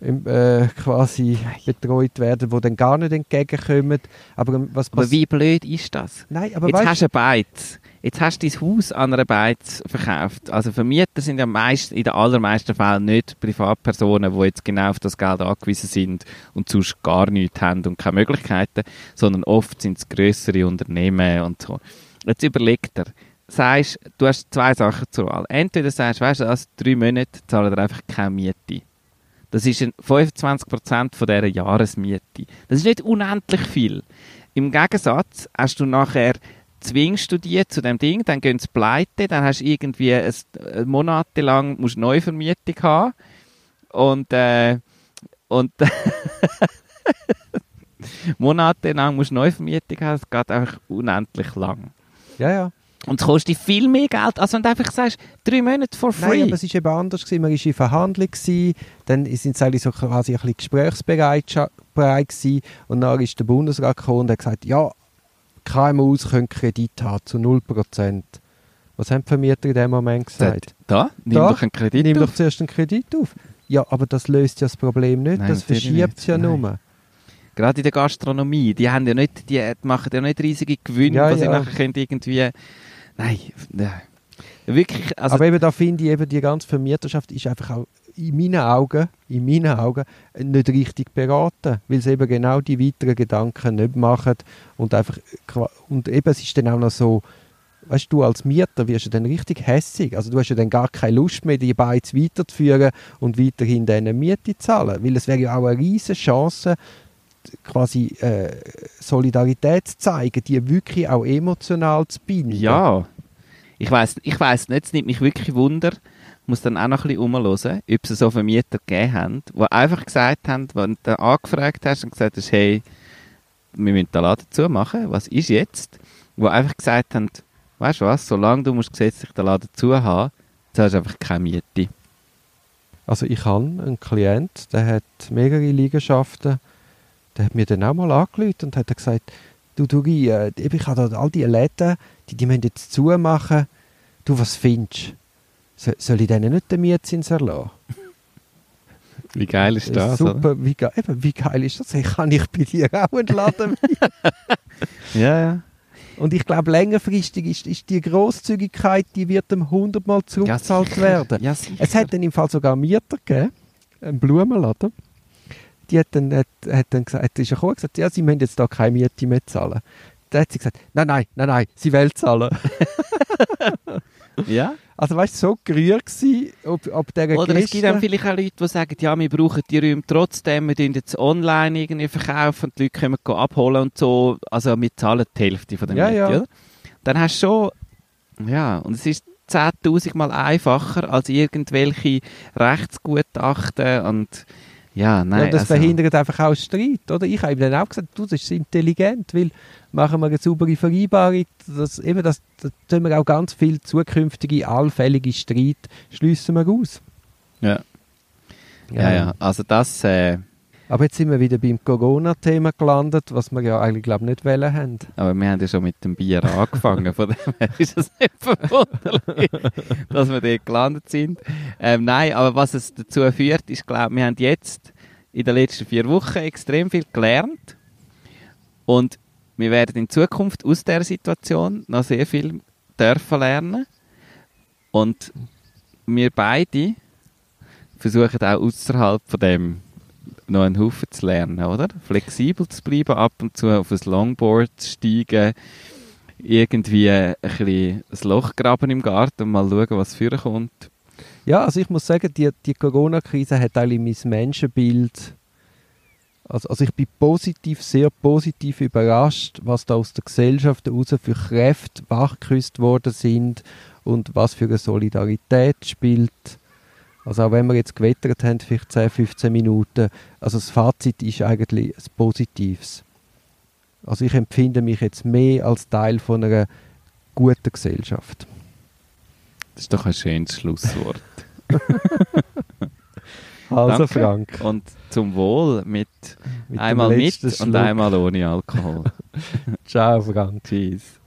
äh, quasi betreut werden, die dann gar nicht entgegenkommen. Aber was Aber wie blöd ist das? Nein, aber Jetzt weißt hast du eine Beiz. Jetzt hast du dein Haus an einer Beiz verkauft. Also Vermieter sind ja meist, in den allermeisten Fällen nicht Privatpersonen, die jetzt genau auf das Geld angewiesen sind und sonst gar nichts haben und keine Möglichkeiten, sondern oft sind es grössere Unternehmen und so. Jetzt überlegt er, sagst, du hast zwei Sachen zur Wahl. Entweder sagst, weißt du, also drei Monate zahlen wir einfach keine Miete. Das ist ein 25% von dieser Jahresmiete. Das ist nicht unendlich viel. Im Gegensatz hast du nachher zwingst du die zu dem Ding, dann gehen sie pleite, dann hast du irgendwie ein, äh, monatelang musst du Neuvermietung haben und äh, und monatelang musst du Neuvermietung haben, das geht einfach unendlich lang. ja, ja. Und es kostet viel mehr Geld, als wenn du einfach sagst, drei Monate for free. Nein, aber es war eben anders. Gewesen. Man war in Verhandlung, gewesen, dann sind sie eigentlich so quasi ein bisschen gesprächsbereit gewesen. und dann ist der Bundesrat gekommen und hat gesagt, ja, KMUs können Kredit haben zu 0%. Was haben die Vermieter in dem Moment gesagt? da, nimm Da, doch einen Kredit Nimm auf. doch zuerst einen Kredit auf. Ja, aber das löst ja das Problem nicht, Nein, das verschiebt es ja. Nein. nur. Gerade in der Gastronomie, die haben ja nicht, die machen ja nicht riesige Gewinne, Ja, was sie ja. nachher können irgendwie, nein, nein. wirklich, also, aber eben da finde ich, eben die ganze Vermieterschaft ist einfach auch in meinen Augen, in meinen Augen nicht richtig beraten, weil sie eben genau die weiteren Gedanken nicht machen und einfach qua- und eben es ist dann auch noch so, weißt du, als Mieter wirst du dann richtig hässig, also du hast ja dann gar keine Lust mehr, die Beiz weiterzuführen und weiterhin deine Miete zu zahlen, weil es wäre ja auch eine riesige Chance, quasi äh, Solidarität zu zeigen, die wirklich auch emotional zu binden. ja, ich weiß ich weiss nicht, es nimmt mich wirklich Wunder, ich muss dann auch noch ein bisschen umhören, ob es so Vermieter gegeben haben, die einfach gesagt haben, wenn du angefragt hast und gesagt hast, hey, wir müssen den Laden zumachen, was ist jetzt? Die einfach gesagt haben, weißt du was, solange du musst gesetzlich den Laden zu haben, zahlst du einfach keine Miete. Also ich habe einen Klient, der hat mehrere Liegenschaften, der hat mir dann auch mal angerufen und hat gesagt, du Duri, äh, ich habe da all die Läden, die, die müssen jetzt zumachen, du, was findest du? So, soll ich denen nicht den Mietzins erlassen? Wie geil ist das, oder? Super, wie, ge eben, wie geil ist das? Hey, kann ich bei dir auch einen Laden Ja, ja. Und ich glaube, längerfristig ist, ist die Grosszügigkeit, die wird dem hundertmal zurückgezahlt sicher. werden. Ja. Es hat dann im Fall sogar einen Mieter gegeben, einen Blumenladen. Die hat dann, hat, hat dann gesagt, hat, ist er gekommen und gesagt, ja, sie müssen jetzt da keine Miete mehr zahlen. Da hat sie gesagt, nein, nein, nein, nein, sie will zahlen. ja. Also weißt du, so gerührt gewesen, ob, ob der Oder es gibt dann vielleicht auch Leute, die sagen, ja, wir brauchen die Räume trotzdem, wir tun jetzt online irgendwie verkaufen, die Leute können gehen abholen und so. Also wir zahlen die Hälfte von der Ja, Miete, ja. oder? Dann hast du schon, ja, und es ist 10'000 Mal einfacher als irgendwelche Rechtsgutachten und ja, nein. ja, und das also, verhindert einfach auch Streit, oder? Ich habe ihm dann auch gesagt, du, das ist intelligent, weil machen wir eine saubere Vereinbarung, das, eben das, das tun wir auch ganz viel zukünftige, allfällige Streit schliessen wir aus. Ja. Ja, ja, also das, äh, Aber jetzt sind wir wieder beim Corona-Thema gelandet, was wir ja eigentlich, glaube ich, nicht wollen haben. Aber wir haben ja schon mit dem Bier angefangen, von dem her ist es nicht verwunderlich, dass wir dort gelandet sind. Ähm, nein, aber was es dazu führt, ist, glaube wir haben jetzt in den letzten vier Wochen extrem viel gelernt und wir werden in Zukunft aus der Situation noch sehr viel dürfen lernen und wir beide versuchen auch außerhalb von dem noch einen Haufen zu lernen, oder? Flexibel zu bleiben, ab und zu auf ein Longboard zu steigen, irgendwie ein bisschen ein Loch graben im Garten und mal schauen, was vorkommt. Ja, also ich muss sagen, die, die Corona-Krise hat eigentlich mein Menschenbild Also, also ich bin positiv, sehr positiv überrascht, was da aus der Gesellschaft heraus für Kräfte wachgeküsst worden sind und was für eine Solidarität spielt. Also auch wenn wir jetzt gewettert haben, vielleicht 10, 15 Minuten, also das Fazit ist eigentlich ein positives. Also ich empfinde mich jetzt mehr als Teil von einer guten Gesellschaft. Das ist doch ein schönes Schlusswort. Also Danke. Frank, Und zum Wohl mit, mit einmal mit letzten und Schluck. einmal ohne Alkohol. Ciao Frank. Tschüss.